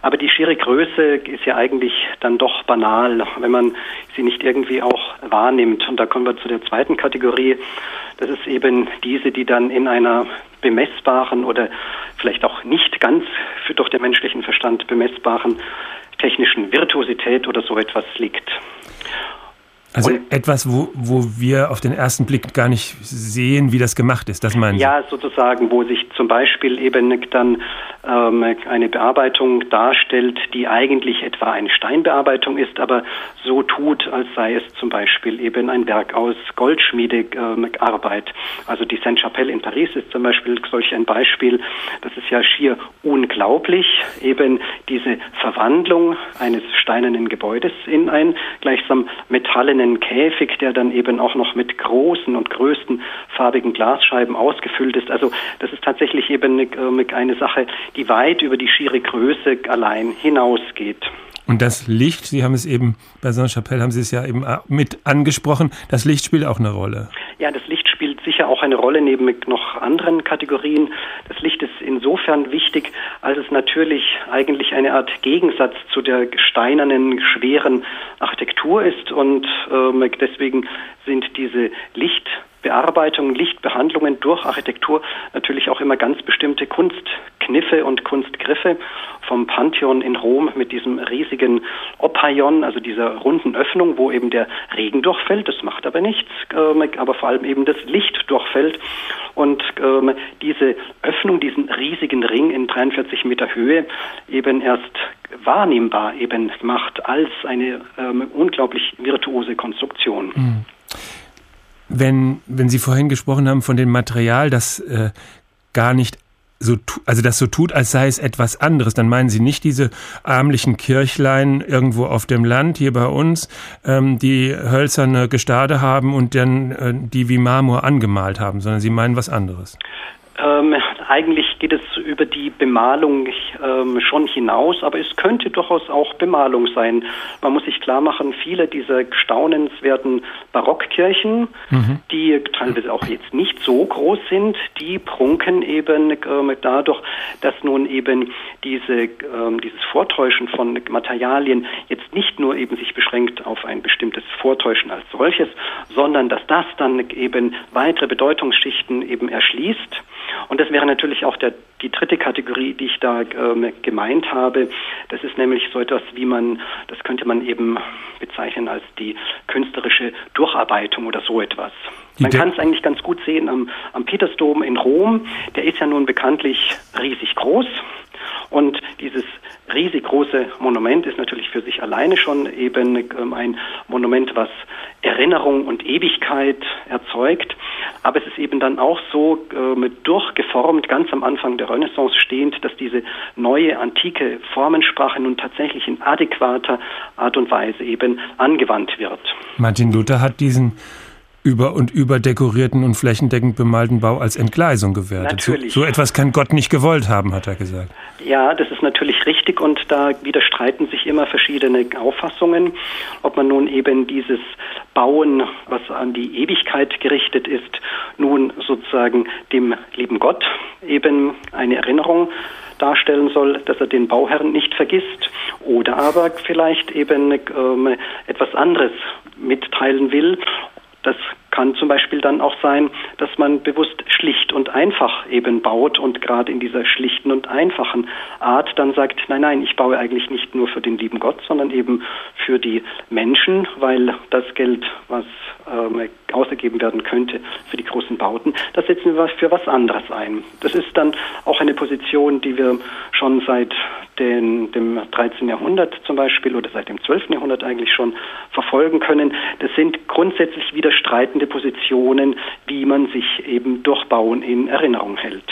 Aber die schiere Größe ist ja eigentlich dann doch banal, wenn man sie nicht irgendwie auch wahrnimmt. Und da kommen wir zu der zweiten Kategorie. Das ist eben diese, die dann in einer bemessbaren oder vielleicht auch nicht ganz für durch den menschlichen Verstand bemessbaren technischen Virtuosität oder so etwas liegt. Also und etwas, wo, wo wir auf den ersten Blick gar nicht sehen, wie das gemacht ist, das meinen Sie? Ja, sozusagen, wo sich zum Beispiel eben dann eine Bearbeitung darstellt, die eigentlich etwa eine Steinbearbeitung ist, aber so tut, als sei es zum Beispiel eben ein Werk aus Goldschmiedearbeit. Ähm, also die Sainte-Chapelle in Paris ist zum Beispiel solch ein Beispiel. Das ist ja schier unglaublich, eben diese Verwandlung eines steinernen Gebäudes in ein gleichsam metallenen einen Käfig, der dann eben auch noch mit großen und größten farbigen Glasscheiben ausgefüllt ist. Also das ist tatsächlich eben eine, eine Sache, die weit über die schiere Größe allein hinausgeht. Und das Licht, Sie haben es eben bei Saint-Chapelle, haben Sie es ja eben mit angesprochen, das Licht spielt auch eine Rolle. Ja, das Licht spielt sicher auch eine Rolle neben noch anderen Kategorien. Das Licht ist insofern wichtig, als es natürlich eigentlich eine Art Gegensatz zu der steinernen, schweren Architektur ist und äh, deswegen sind diese Licht Bearbeitungen, Lichtbehandlungen durch Architektur natürlich auch immer ganz bestimmte Kunstkniffe und Kunstgriffe. Vom Pantheon in Rom mit diesem riesigen Opaion, also dieser runden Öffnung, wo eben der Regen durchfällt, das macht aber nichts, äh, aber vor allem eben das Licht durchfällt. Und äh, diese Öffnung, diesen riesigen Ring in 43 Meter Höhe eben erst wahrnehmbar eben macht als eine äh, unglaublich virtuose Konstruktion. Mhm. Wenn, wenn Sie vorhin gesprochen haben von dem Material, das äh, gar nicht so, also das so tut, als sei es etwas anderes, dann meinen Sie nicht diese ärmlichen Kirchlein irgendwo auf dem Land hier bei uns, ähm, die hölzerne Gestade haben und dann äh, die wie Marmor angemalt haben, sondern Sie meinen was anderes. Ähm, eigentlich geht es über die Bemalung ähm, schon hinaus, aber es könnte durchaus auch Bemalung sein. Man muss sich klar machen, viele dieser staunenswerten Barockkirchen, mhm. die teilweise auch jetzt nicht so groß sind, die prunken eben äh, dadurch, dass nun eben diese, äh, dieses Vortäuschen von Materialien jetzt nicht nur eben sich beschränkt auf ein bestimmtes Vortäuschen als solches, sondern dass das dann eben weitere Bedeutungsschichten eben erschließt und das wäre natürlich auch der, die dritte Kategorie, die ich da ähm, gemeint habe. Das ist nämlich so etwas, wie man, das könnte man eben bezeichnen als die künstlerische Durcharbeitung oder so etwas. Man kann es eigentlich ganz gut sehen am, am Petersdom in Rom. Der ist ja nun bekanntlich riesig groß. Und dieses riesig große Monument ist natürlich für sich alleine schon eben ähm, ein Monument, was Erinnerung und Ewigkeit erzeugt. Aber es ist eben dann auch so äh, durchgeformt, ganz am Anfang der Renaissance stehend, dass diese neue antike Formensprache nun tatsächlich in adäquater Art und Weise eben angewandt wird. Martin Luther hat diesen über und über dekorierten und flächendeckend bemalten Bau als Entgleisung gewertet. So, so etwas kann Gott nicht gewollt haben, hat er gesagt. Ja, das ist natürlich richtig und da widerstreiten sich immer verschiedene Auffassungen, ob man nun eben dieses Bauen, was an die Ewigkeit gerichtet ist, nun sozusagen dem lieben Gott eben eine Erinnerung darstellen soll, dass er den Bauherrn nicht vergisst oder aber vielleicht eben ähm, etwas anderes mitteilen will das kann zum Beispiel dann auch sein, dass man bewusst schlicht und einfach eben baut und gerade in dieser schlichten und einfachen Art dann sagt, nein, nein, ich baue eigentlich nicht nur für den lieben Gott, sondern eben für die Menschen, weil das Geld, was ähm, ausgegeben werden könnte für die großen Bauten, das setzen wir für was anderes ein. Das ist dann auch eine Position, die wir schon seit den, dem 13. Jahrhundert zum Beispiel oder seit dem 12. Jahrhundert eigentlich schon verfolgen können. Das sind grundsätzlich widerstreitende Positionen, wie man sich eben durch Bauen in Erinnerung hält.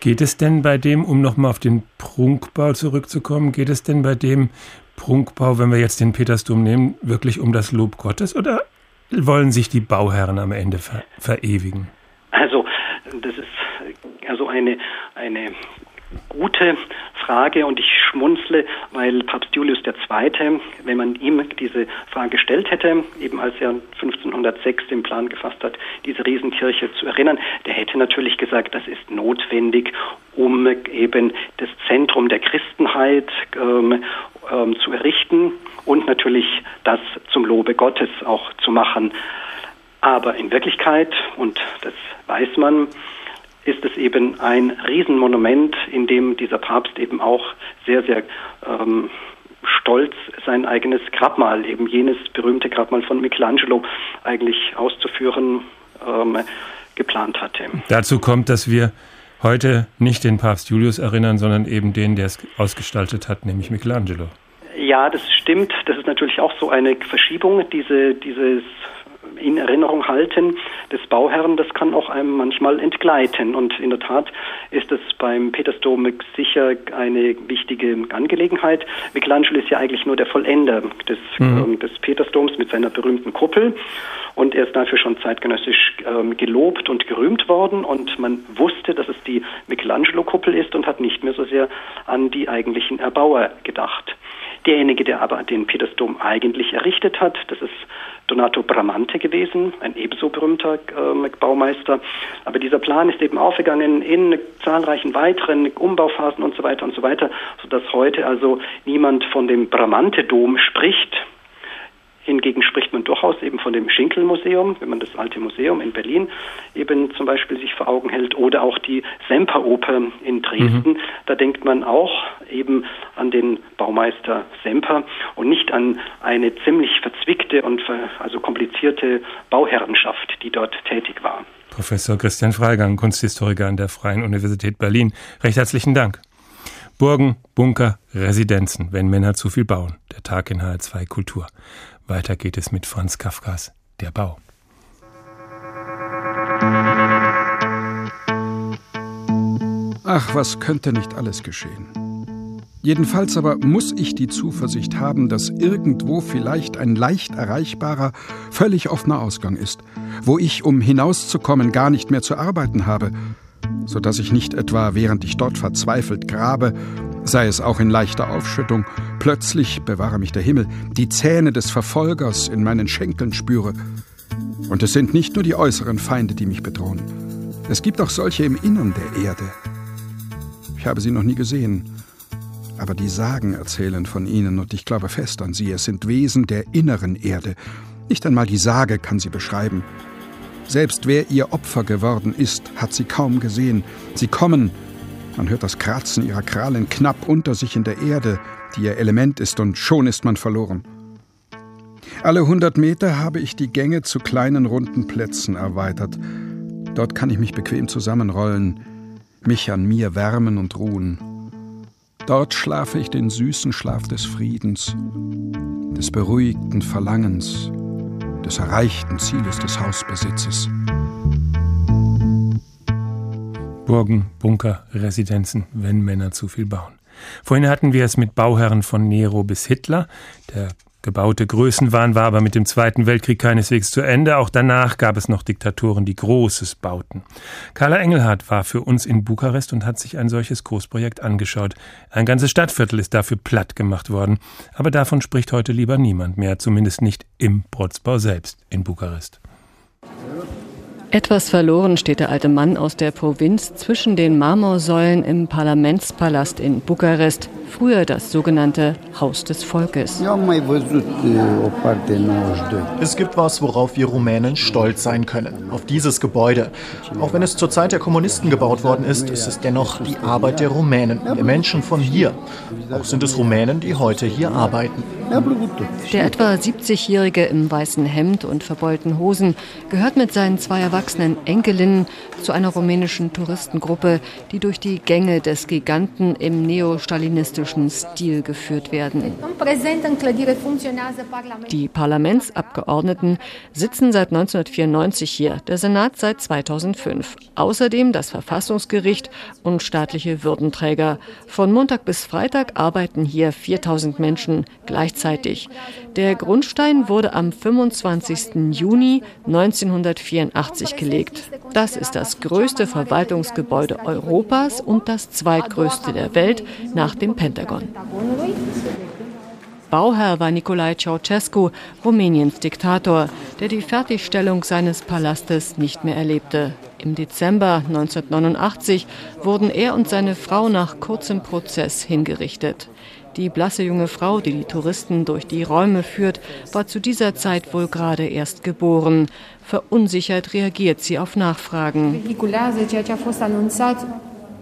Geht es denn bei dem, um nochmal auf den Prunkbau zurückzukommen, geht es denn bei dem Prunkbau, wenn wir jetzt den Petersdom nehmen, wirklich um das Lob Gottes oder wollen sich die Bauherren am Ende ver verewigen? Also, das ist also eine, eine gute Frage und ich schmunzle, weil Papst Julius II., wenn man ihm diese Frage gestellt hätte, eben als er 1506 den Plan gefasst hat, diese Riesenkirche zu erinnern, der hätte natürlich gesagt, das ist notwendig, um eben das Zentrum der Christenheit ähm, ähm, zu errichten und natürlich das zum Lobe Gottes auch zu machen. Aber in Wirklichkeit, und das weiß man, ist es eben ein Riesenmonument, in dem dieser Papst eben auch sehr, sehr ähm, stolz sein eigenes Grabmal, eben jenes berühmte Grabmal von Michelangelo, eigentlich auszuführen ähm, geplant hatte. Dazu kommt, dass wir heute nicht den Papst Julius erinnern, sondern eben den, der es ausgestaltet hat, nämlich Michelangelo. Ja, das stimmt. Das ist natürlich auch so eine Verschiebung, diese, dieses in Erinnerung halten des Bauherrn, das kann auch einem manchmal entgleiten. Und in der Tat ist es beim Petersdom sicher eine wichtige Angelegenheit. Michelangelo ist ja eigentlich nur der Vollender des, mhm. äh, des Petersdoms mit seiner berühmten Kuppel. Und er ist dafür schon zeitgenössisch ähm, gelobt und gerühmt worden. Und man wusste, dass es die Michelangelo-Kuppel ist und hat nicht mehr so sehr an die eigentlichen Erbauer gedacht. Derjenige, der aber den Petersdom eigentlich errichtet hat, das ist Donato Bramante gewesen, ein ebenso berühmter äh, Baumeister. Aber dieser Plan ist eben aufgegangen in zahlreichen weiteren Umbauphasen und so weiter und so weiter, sodass heute also niemand von dem Bramante-Dom spricht, Hingegen spricht man durchaus eben von dem Schinkel-Museum, wenn man das alte Museum in Berlin eben zum Beispiel sich vor Augen hält, oder auch die Semperoper in Dresden. Mhm. Da denkt man auch eben an den Baumeister Semper und nicht an eine ziemlich verzwickte und also komplizierte Bauherrenschaft, die dort tätig war. Professor Christian Freigang, Kunsthistoriker an der Freien Universität Berlin. Recht herzlichen Dank. Burgen, Bunker, Residenzen, wenn Männer zu viel bauen. Der Tag in HR2 Kultur. Weiter geht es mit Franz Kafkas Der Bau. Ach, was könnte nicht alles geschehen. Jedenfalls aber muss ich die Zuversicht haben, dass irgendwo vielleicht ein leicht erreichbarer, völlig offener Ausgang ist, wo ich, um hinauszukommen, gar nicht mehr zu arbeiten habe, so dass ich nicht etwa, während ich dort verzweifelt grabe, sei es auch in leichter Aufschüttung, plötzlich, bewahre mich der Himmel, die Zähne des Verfolgers in meinen Schenkeln spüre. Und es sind nicht nur die äußeren Feinde, die mich bedrohen. Es gibt auch solche im Innern der Erde. Ich habe sie noch nie gesehen, aber die Sagen erzählen von ihnen und ich glaube fest an sie. Es sind Wesen der inneren Erde. Nicht einmal die Sage kann sie beschreiben. Selbst wer ihr Opfer geworden ist, hat sie kaum gesehen. Sie kommen, man hört das Kratzen ihrer Krallen knapp unter sich in der Erde, die ihr Element ist, und schon ist man verloren. Alle hundert Meter habe ich die Gänge zu kleinen runden Plätzen erweitert. Dort kann ich mich bequem zusammenrollen, mich an mir wärmen und ruhen. Dort schlafe ich den süßen Schlaf des Friedens, des beruhigten Verlangens, des erreichten Zieles des Hausbesitzes. Burgen, Bunker, Residenzen, wenn Männer zu viel bauen. Vorhin hatten wir es mit Bauherren von Nero bis Hitler. Der gebaute Größenwahn war aber mit dem Zweiten Weltkrieg keineswegs zu Ende. Auch danach gab es noch Diktatoren, die Großes bauten. Carla Engelhardt war für uns in Bukarest und hat sich ein solches Großprojekt angeschaut. Ein ganzes Stadtviertel ist dafür platt gemacht worden. Aber davon spricht heute lieber niemand mehr, zumindest nicht im Protzbau selbst in Bukarest. Etwas verloren steht der alte Mann aus der Provinz zwischen den Marmorsäulen im Parlamentspalast in Bukarest, früher das sogenannte Haus des Volkes. Es gibt was, worauf wir Rumänen stolz sein können, auf dieses Gebäude. Auch wenn es zur Zeit der Kommunisten gebaut worden ist, ist es dennoch die Arbeit der Rumänen, der Menschen von hier. Auch sind es Rumänen, die heute hier arbeiten. Der etwa 70-Jährige im weißen Hemd und verbeulten Hosen gehört mit seinen zwei erwachsenen Enkelinnen zu einer rumänischen Touristengruppe, die durch die Gänge des Giganten im neostalinistischen Stil geführt werden. Die Parlamentsabgeordneten sitzen seit 1994 hier, der Senat seit 2005. Außerdem das Verfassungsgericht und staatliche Würdenträger. Von Montag bis Freitag arbeiten hier 4000 Menschen gleichzeitig gleichzeitig. Der Grundstein wurde am 25. Juni 1984 gelegt. Das ist das größte Verwaltungsgebäude Europas und das zweitgrößte der Welt nach dem Pentagon. Bauherr war Nicolae Ceausescu, Rumäniens Diktator, der die Fertigstellung seines Palastes nicht mehr erlebte. Im Dezember 1989 wurden er und seine Frau nach kurzem Prozess hingerichtet. Die blasse junge Frau, die die Touristen durch die Räume führt, war zu dieser Zeit wohl gerade erst geboren. Verunsichert reagiert sie auf Nachfragen.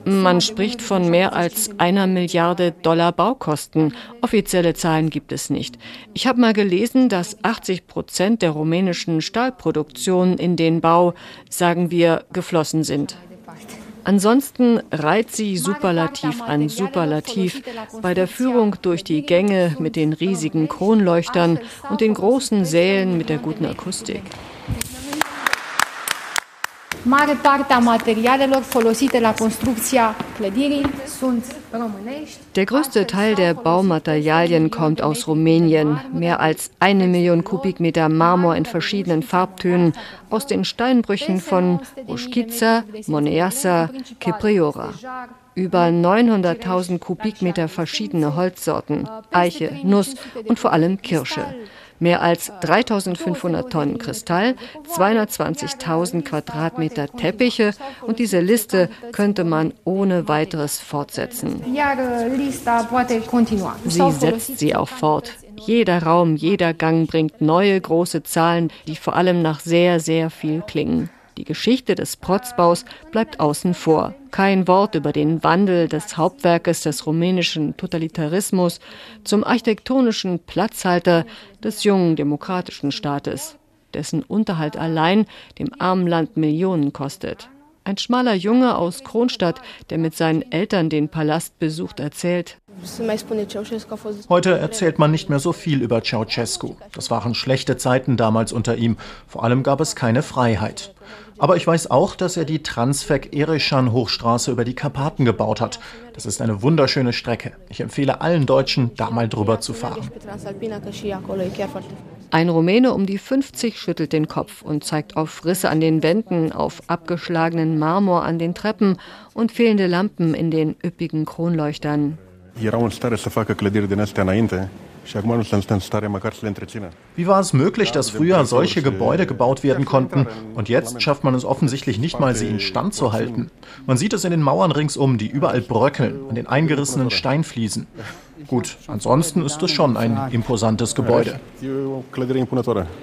Man spricht von mehr als einer Milliarde Dollar Baukosten. Offizielle Zahlen gibt es nicht. Ich habe mal gelesen, dass 80 Prozent der rumänischen Stahlproduktion in den Bau, sagen wir, geflossen sind. Ansonsten reiht sie Superlativ an Superlativ bei der Führung durch die Gänge mit den riesigen Kronleuchtern und den großen Sälen mit der guten Akustik. Mare parte a materialelor folosite la construcția clădirii sunt românești. Der größte Teil der Baumaterialien kommt aus Rumänien. Mehr als eine Million Kubikmeter Marmor in verschiedenen Farbtönen aus den Steinbrüchen von Uschkiza, Moneasa, Kepriora. Über 900.000 Kubikmeter verschiedene Holzsorten, Eiche, Nuss und vor allem Kirsche mehr als 3500 Tonnen Kristall, 220.000 Quadratmeter Teppiche und diese Liste könnte man ohne weiteres fortsetzen. Sie setzt sie auch fort. Jeder Raum, jeder Gang bringt neue große Zahlen, die vor allem nach sehr, sehr viel klingen. Die Geschichte des Protzbaus bleibt außen vor. Kein Wort über den Wandel des Hauptwerkes des rumänischen Totalitarismus zum architektonischen Platzhalter des jungen demokratischen Staates, dessen Unterhalt allein dem armen Land Millionen kostet. Ein schmaler Junge aus Kronstadt, der mit seinen Eltern den Palast besucht, erzählt. Heute erzählt man nicht mehr so viel über Ceausescu. Das waren schlechte Zeiten damals unter ihm. Vor allem gab es keine Freiheit. Aber ich weiß auch, dass er die Transfek-Ereschan-Hochstraße über die Karpaten gebaut hat. Das ist eine wunderschöne Strecke. Ich empfehle allen Deutschen, da mal drüber zu fahren. Ein Rumäne um die 50 schüttelt den Kopf und zeigt auf Risse an den Wänden, auf abgeschlagenen Marmor an den Treppen und fehlende Lampen in den üppigen Kronleuchtern. Erau în stare să facă clădiri din astea înainte wie war es möglich, dass früher solche Gebäude gebaut werden konnten und jetzt schafft man es offensichtlich nicht mal, sie instand zu halten? Man sieht es in den Mauern ringsum, die überall bröckeln, an den eingerissenen Steinfliesen. Gut, ansonsten ist es schon ein imposantes Gebäude.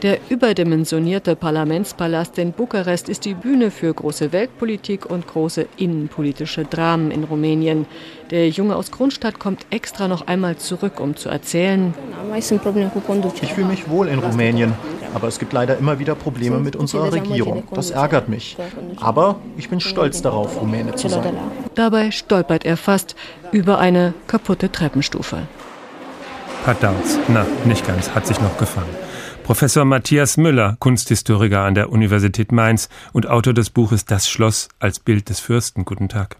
Der überdimensionierte Parlamentspalast in Bukarest ist die Bühne für große Weltpolitik und große innenpolitische Dramen in Rumänien. Der Junge aus Kronstadt kommt extra noch einmal zurück, um zu erzählen. Ich fühle mich wohl in Rumänien. aber es gibt leider immer wieder Probleme mit unserer Regierung. Das ärgert mich. Aber ich bin stolz darauf, Rumäne zu sein. Dabei stolpert er fast über eine kaputte Treppenstufe. Patauz. Na, nicht ganz, hat sich noch gefangen. Professor Matthias Müller, Kunsthistoriker an der Universität Mainz und Autor des Buches Das Schloss als Bild des Fürsten. Guten Tag.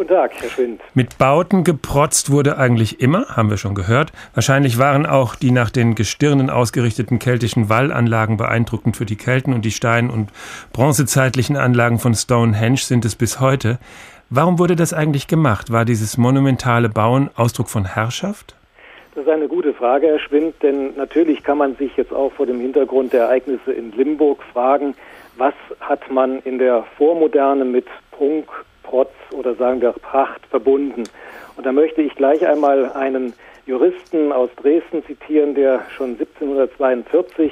Guten Tag, Herr Schwind. Mit Bauten geprotzt wurde eigentlich immer, haben wir schon gehört. Wahrscheinlich waren auch die nach den Gestirnen ausgerichteten keltischen Wallanlagen beeindruckend für die Kelten und die Stein- und bronzezeitlichen Anlagen von Stonehenge sind es bis heute. Warum wurde das eigentlich gemacht? War dieses monumentale Bauen Ausdruck von Herrschaft? Das ist eine gute Frage, Herr Schwind, denn natürlich kann man sich jetzt auch vor dem Hintergrund der Ereignisse in Limburg fragen, was hat man in der Vormoderne mit Prunk, Protz oder sagen wir Pracht verbunden. Und da möchte ich gleich einmal einen Juristen aus Dresden zitieren, der schon 1742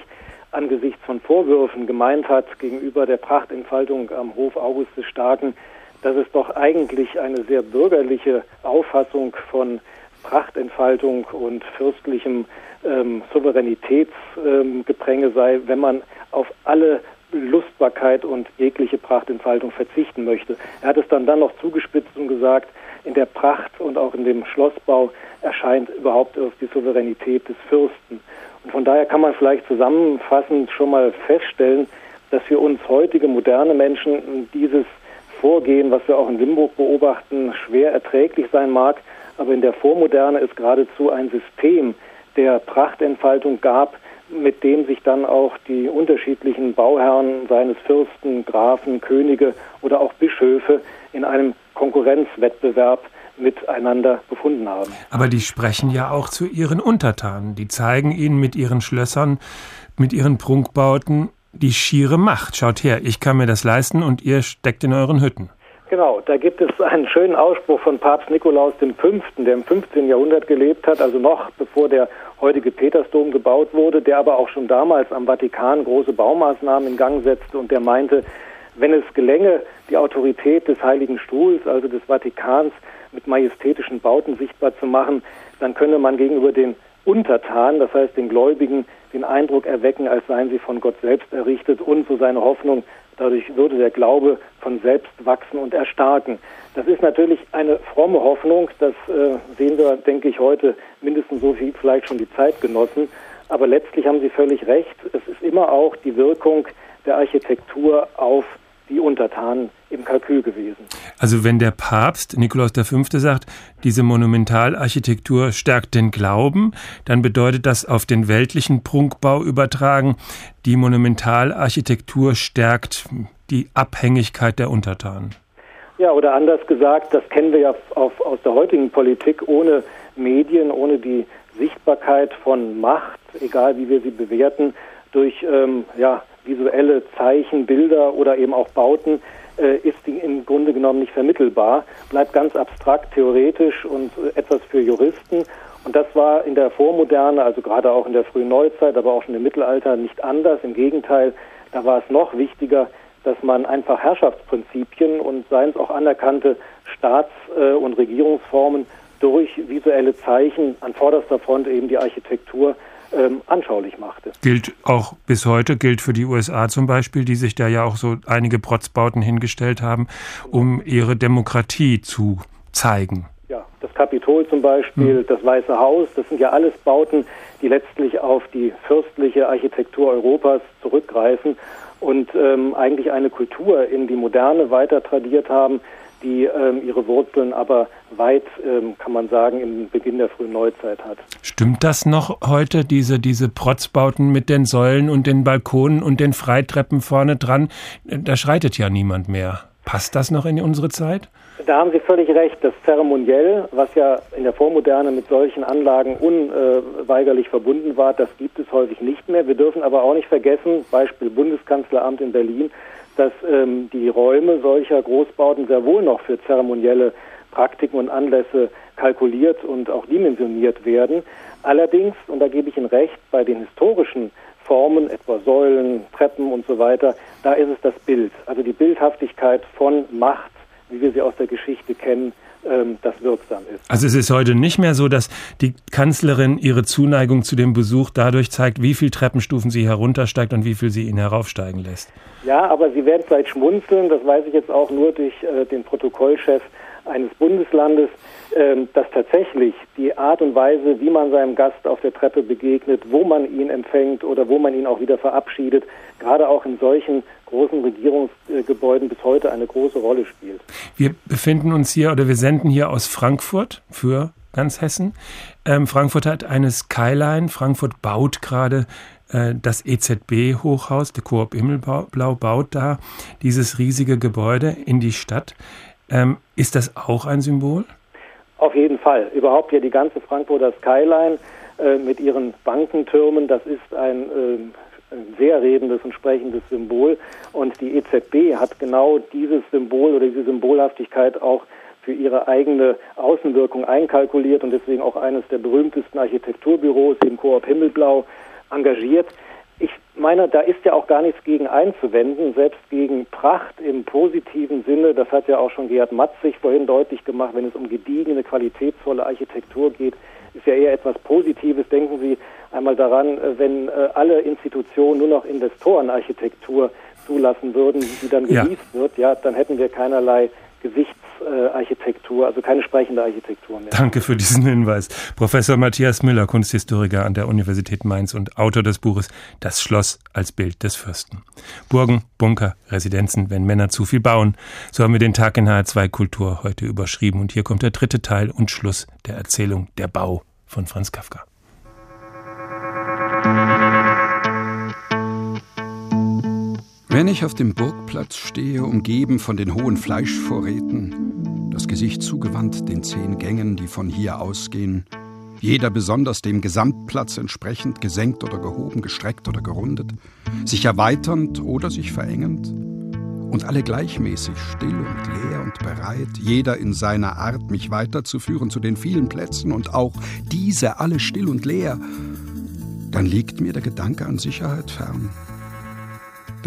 angesichts von Vorwürfen gemeint hat gegenüber der Prachtentfaltung am Hof August des Starken, dass es doch eigentlich eine sehr bürgerliche Auffassung von Prachtentfaltung und fürstlichem ähm, Souveränitätsgepränge ähm, sei, wenn man auf alle Lustbarkeit und jegliche Prachtentfaltung verzichten möchte. Er hat es dann dann noch zugespitzt und gesagt, in der Pracht und auch in dem Schlossbau erscheint überhaupt erst die Souveränität des Fürsten. Und von daher kann man vielleicht zusammenfassend schon mal feststellen, dass für uns heutige moderne Menschen dieses Vorgehen, was wir auch in Limburg beobachten, schwer erträglich sein mag, aber in der Vormoderne es geradezu ein System der Prachtentfaltung gab, mit dem sich dann auch die unterschiedlichen Bauherren seines Fürsten, Grafen, Könige oder auch Bischöfe in einem Konkurrenzwettbewerb miteinander befunden haben. Aber die sprechen ja auch zu ihren Untertanen. Die zeigen ihnen mit ihren Schlössern, mit ihren Prunkbauten die schiere Macht. Schaut her, ich kann mir das leisten und ihr steckt in euren Hütten. Genau, da gibt es einen schönen Ausspruch von Papst Nikolaus V., der im 15. Jahrhundert gelebt hat, also noch bevor der heutige Petersdom gebaut wurde, der aber auch schon damals am Vatikan große Baumaßnahmen in Gang setzte und der meinte, wenn es gelänge, die Autorität des Heiligen Stuhls, also des Vatikans, mit majestätischen Bauten sichtbar zu machen, dann könne man gegenüber den Untertanen, das heißt den Gläubigen, den Eindruck erwecken, als seien sie von Gott selbst errichtet und so seine Hoffnung, Dadurch würde der Glaube von selbst wachsen und erstarken. Das ist natürlich eine fromme Hoffnung. Das äh, sehen wir, denke ich, heute mindestens so wie vielleicht schon die Zeitgenossen. Aber letztlich haben Sie völlig recht. Es ist immer auch die Wirkung der Architektur auf die Untertanen im Kalkül gewesen. Also wenn der Papst Nikolaus V. sagt, diese Monumentalarchitektur stärkt den Glauben, dann bedeutet das auf den weltlichen Prunkbau übertragen, die Monumentalarchitektur stärkt die Abhängigkeit der Untertanen. Ja, oder anders gesagt, das kennen wir ja auf, aus der heutigen Politik ohne Medien, ohne die Sichtbarkeit von Macht, egal wie wir sie bewerten, durch ähm, ja, visuelle Zeichen, Bilder oder eben auch Bauten, äh, ist die im Grunde genommen nicht vermittelbar, bleibt ganz abstrakt, theoretisch und äh, etwas für Juristen. Und das war in der Vormoderne, also gerade auch in der frühen Neuzeit, aber auch schon im Mittelalter nicht anders. Im Gegenteil, da war es noch wichtiger, dass man einfach Herrschaftsprinzipien und seien es auch anerkannte Staats- äh, und Regierungsformen durch visuelle Zeichen an vorderster Front eben die Architektur ähm, anschaulich machte. Gilt auch bis heute, gilt für die USA zum Beispiel, die sich da ja auch so einige Protzbauten hingestellt haben, um ihre Demokratie zu zeigen. Ja, das Kapitol zum Beispiel, hm. das Weiße Haus, das sind ja alles Bauten, die letztlich auf die fürstliche Architektur Europas zurückgreifen und ähm, eigentlich eine Kultur in die Moderne weiter tradiert haben, die ähm, ihre Wurzeln aber weit, ähm, kann man sagen, im Beginn der frühen Neuzeit hat. Stimmt das noch heute, diese, diese Protzbauten mit den Säulen und den Balkonen und den Freitreppen vorne dran? Da schreitet ja niemand mehr. Passt das noch in unsere Zeit? Da haben Sie völlig recht. Das Zeremoniell, was ja in der Vormoderne mit solchen Anlagen unweigerlich verbunden war, das gibt es häufig nicht mehr. Wir dürfen aber auch nicht vergessen, Beispiel Bundeskanzleramt in Berlin, dass ähm, die Räume solcher Großbauten sehr wohl noch für zeremonielle Praktiken und Anlässe kalkuliert und auch dimensioniert werden. Allerdings, und da gebe ich Ihnen recht, bei den historischen Formen, etwa Säulen, Treppen und so weiter, da ist es das Bild, also die Bildhaftigkeit von Macht, wie wir sie aus der Geschichte kennen, ähm, das wirksam ist. Also es ist heute nicht mehr so, dass die Kanzlerin ihre Zuneigung zu dem Besuch dadurch zeigt, wie viel Treppenstufen sie heruntersteigt und wie viel sie ihn heraufsteigen lässt. Ja, aber Sie werden vielleicht schmunzeln, das weiß ich jetzt auch nur durch äh, den Protokollchef eines Bundeslandes, dass tatsächlich die Art und Weise, wie man seinem Gast auf der Treppe begegnet, wo man ihn empfängt oder wo man ihn auch wieder verabschiedet, gerade auch in solchen großen Regierungsgebäuden bis heute eine große Rolle spielt. Wir befinden uns hier oder wir senden hier aus Frankfurt für ganz Hessen. Ähm, Frankfurt hat eine Skyline. Frankfurt baut gerade äh, das EZB-Hochhaus, der Coop Himmelblau baut da dieses riesige Gebäude in die Stadt. Ähm, ist das auch ein Symbol? Auf jeden Fall. Überhaupt ja die ganze Frankfurter Skyline äh, mit ihren Bankentürmen, das ist ein äh, sehr redendes und sprechendes Symbol. Und die EZB hat genau dieses Symbol oder diese Symbolhaftigkeit auch für ihre eigene Außenwirkung einkalkuliert und deswegen auch eines der berühmtesten Architekturbüros im Koop Himmelblau engagiert. Ich meine, da ist ja auch gar nichts gegen einzuwenden, selbst gegen Pracht im positiven Sinne. Das hat ja auch schon Gerhard Matzig vorhin deutlich gemacht, wenn es um gediegene, qualitätsvolle Architektur geht, ist ja eher etwas Positives. Denken Sie einmal daran, äh, wenn äh, alle Institutionen nur noch Investorenarchitektur zulassen würden, die dann genießt ja. wird, ja, dann hätten wir keinerlei Gesichtsarchitektur, also keine sprechende Architektur mehr. Danke für diesen Hinweis. Professor Matthias Müller, Kunsthistoriker an der Universität Mainz und Autor des Buches Das Schloss als Bild des Fürsten. Burgen, Bunker, Residenzen, wenn Männer zu viel bauen. So haben wir den Tag in HR2 Kultur heute überschrieben. Und hier kommt der dritte Teil und Schluss der Erzählung Der Bau von Franz Kafka. Wenn ich auf dem Burgplatz stehe, umgeben von den hohen Fleischvorräten, das Gesicht zugewandt den zehn Gängen, die von hier ausgehen, jeder besonders dem Gesamtplatz entsprechend, gesenkt oder gehoben, gestreckt oder gerundet, sich erweiternd oder sich verengend, und alle gleichmäßig still und leer und bereit, jeder in seiner Art, mich weiterzuführen zu den vielen Plätzen und auch diese alle still und leer, dann liegt mir der Gedanke an Sicherheit fern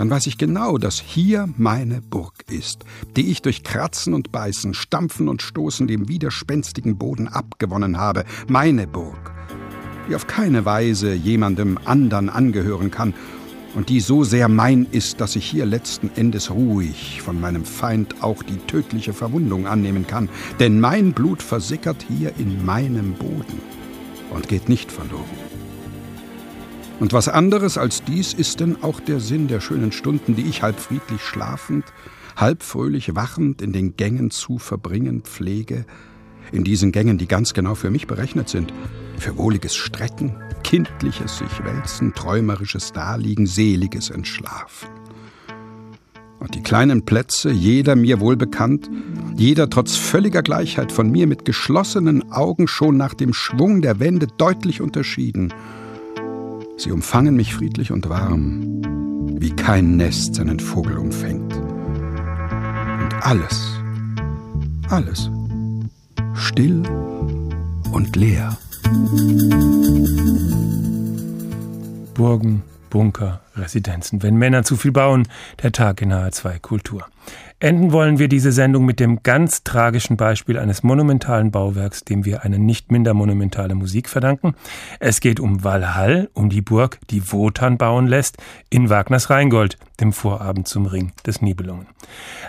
dann weiß ich genau, dass hier meine Burg ist, die ich durch Kratzen und Beißen, Stampfen und Stoßen dem widerspenstigen Boden abgewonnen habe, meine Burg, die auf keine Weise jemandem andern angehören kann und die so sehr mein ist, dass ich hier letzten Endes ruhig von meinem Feind auch die tödliche Verwundung annehmen kann, denn mein Blut versickert hier in meinem Boden und geht nicht verloren. Und was anderes als dies ist denn auch der Sinn der schönen Stunden, die ich halb friedlich schlafend, halb fröhlich wachend in den Gängen zu verbringen pflege, in diesen Gängen, die ganz genau für mich berechnet sind, für wohliges Strecken, kindliches sich wälzen, träumerisches Daliegen, seliges Entschlafen. Und die kleinen Plätze, jeder mir wohlbekannt, jeder trotz völliger Gleichheit von mir mit geschlossenen Augen schon nach dem Schwung der Wände deutlich unterschieden – Sie umfangen mich friedlich und warm, wie kein Nest seinen Vogel umfängt. Und alles, alles, still und leer. Burgen, Bunker, Residenzen. Wenn Männer zu viel bauen, der Tag in H2 Kultur. Enden wollen wir diese Sendung mit dem ganz tragischen Beispiel eines monumentalen Bauwerks, dem wir eine nicht minder monumentale Musik verdanken. Es geht um Walhall, um die Burg, die Wotan bauen lässt, in Wagners Rheingold, dem Vorabend zum Ring des Nibelungen.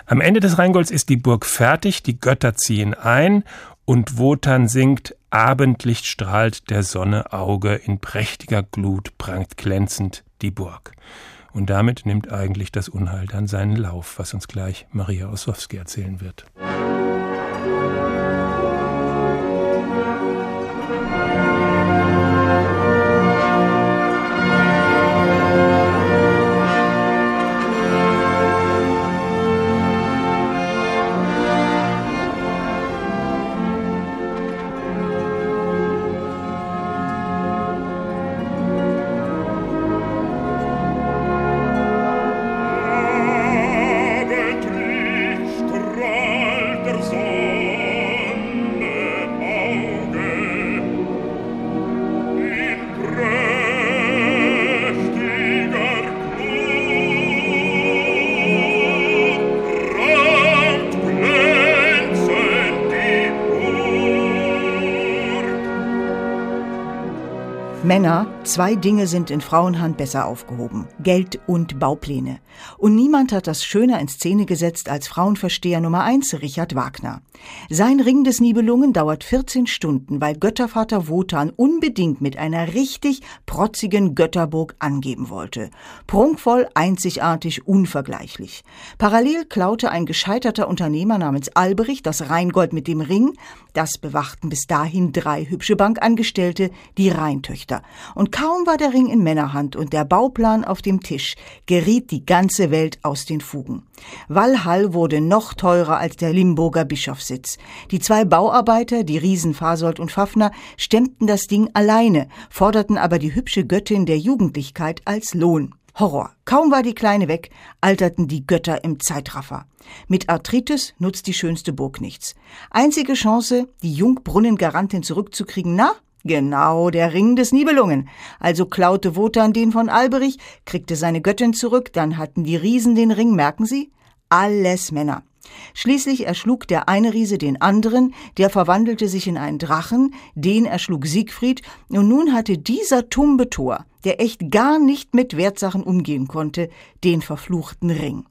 Am Ende des Rheingolds ist die Burg fertig, die Götter ziehen ein und Wotan singt Abendlicht strahlt der Sonne Auge, in prächtiger Glut prangt glänzend die Burg. Und damit nimmt eigentlich das Unheil dann seinen Lauf, was uns gleich Maria Ossowski erzählen wird. Männer, zwei Dinge sind in Frauenhand besser aufgehoben. Geld und Baupläne. Und niemand hat das schöner in Szene gesetzt als Frauenversteher Nummer eins Richard Wagner. Sein Ring des Nibelungen dauert 14 Stunden, weil Göttervater Wotan unbedingt mit einer richtig protzigen Götterburg angeben wollte. Prunkvoll, einzigartig, unvergleichlich. Parallel klaute ein gescheiterter Unternehmer namens Alberich das Rheingold mit dem Ring. Das bewachten bis dahin drei hübsche Bankangestellte, die Rheintöchter. Und kaum war der Ring in Männerhand und der Bauplan auf dem Tisch, geriet die ganze Welt aus den Fugen. Walhall wurde noch teurer als der Limburger Bischofssitz. Die zwei Bauarbeiter, die Riesen Fasold und Pfaffner, stemmten das Ding alleine, forderten aber die hübsche Göttin der Jugendlichkeit als Lohn. Horror. Kaum war die Kleine weg, alterten die Götter im Zeitraffer. Mit Arthritis nutzt die schönste Burg nichts. Einzige Chance, die Jungbrunnengarantin zurückzukriegen, na, Genau, der Ring des Nibelungen. Also klaute Wotan den von Alberich, kriegte seine Göttin zurück, dann hatten die Riesen den Ring, merken Sie? Alles Männer. Schließlich erschlug der eine Riese den anderen, der verwandelte sich in einen Drachen, den erschlug Siegfried, und nun hatte dieser tumbe Tor, der echt gar nicht mit Wertsachen umgehen konnte, den verfluchten Ring.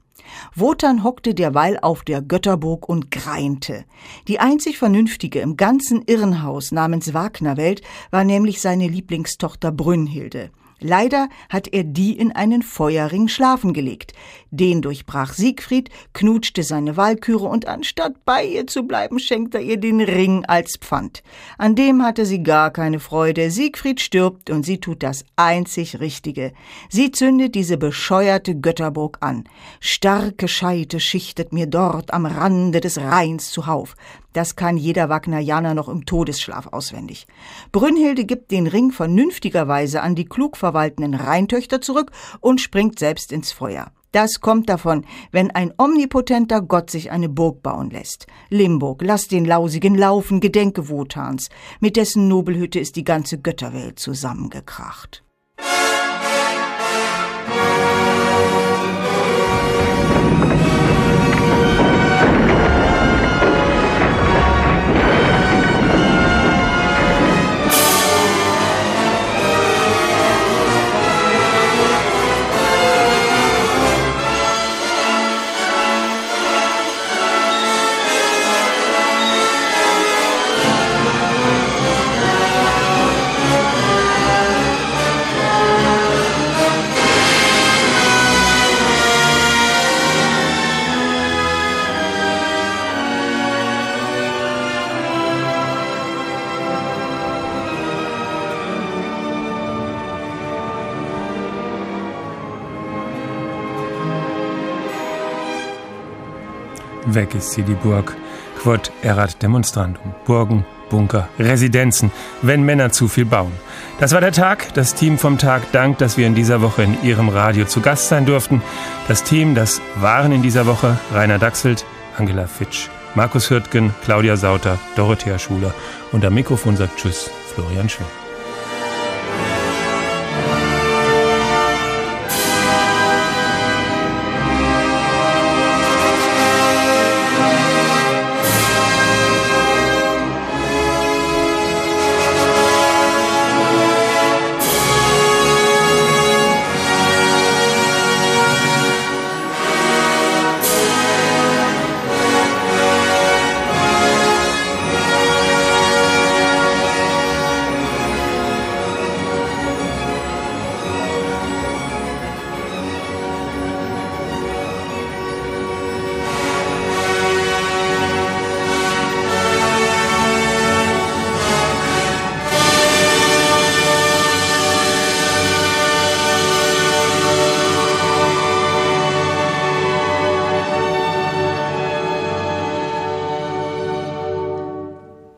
Wotan hockte derweil auf der Götterburg und greinte. Die einzig Vernünftige im ganzen Irrenhaus namens Wagnerwelt war nämlich seine Lieblingstochter Brünnhilde. Leider hat er die in einen Feuerring schlafen gelegt. Den durchbrach Siegfried, knutschte seine Walküre und anstatt bei ihr zu bleiben, schenkt er ihr den Ring als Pfand. An dem hatte sie gar keine Freude. Siegfried stirbt und sie tut das einzig Richtige. Sie zündet diese bescheuerte Götterburg an. Starke Scheite schichtet mir dort am Rande des Rheins zuhauf. Das kann jeder Wagnerianer noch im Todesschlaf auswendig. Brünnhilde gibt den Ring vernünftigerweise an die klug verwaltenden Rheintöchter zurück und springt selbst ins Feuer. Das kommt davon, wenn ein omnipotenter Gott sich eine Burg bauen lässt. Limburg, lass den Lausigen laufen, gedenke Wotans. Mit dessen Nobelhütte ist die ganze Götterwelt zusammengekracht. Weg ist sie, die Burg. Quod erat demonstrandum. Burgen, Bunker, Residenzen, wenn Männer zu viel bauen. Das war der Tag. Das Team vom Tag dankt, dass wir in dieser Woche in Ihrem Radio zu Gast sein durften. Das Team, das waren in dieser Woche Rainer Dachselt, Angela Fitsch, Markus Hürtgen, Claudia Sauter, Dorothea Schuler und am Mikrofon sagt Tschüss, Florian Schwinn.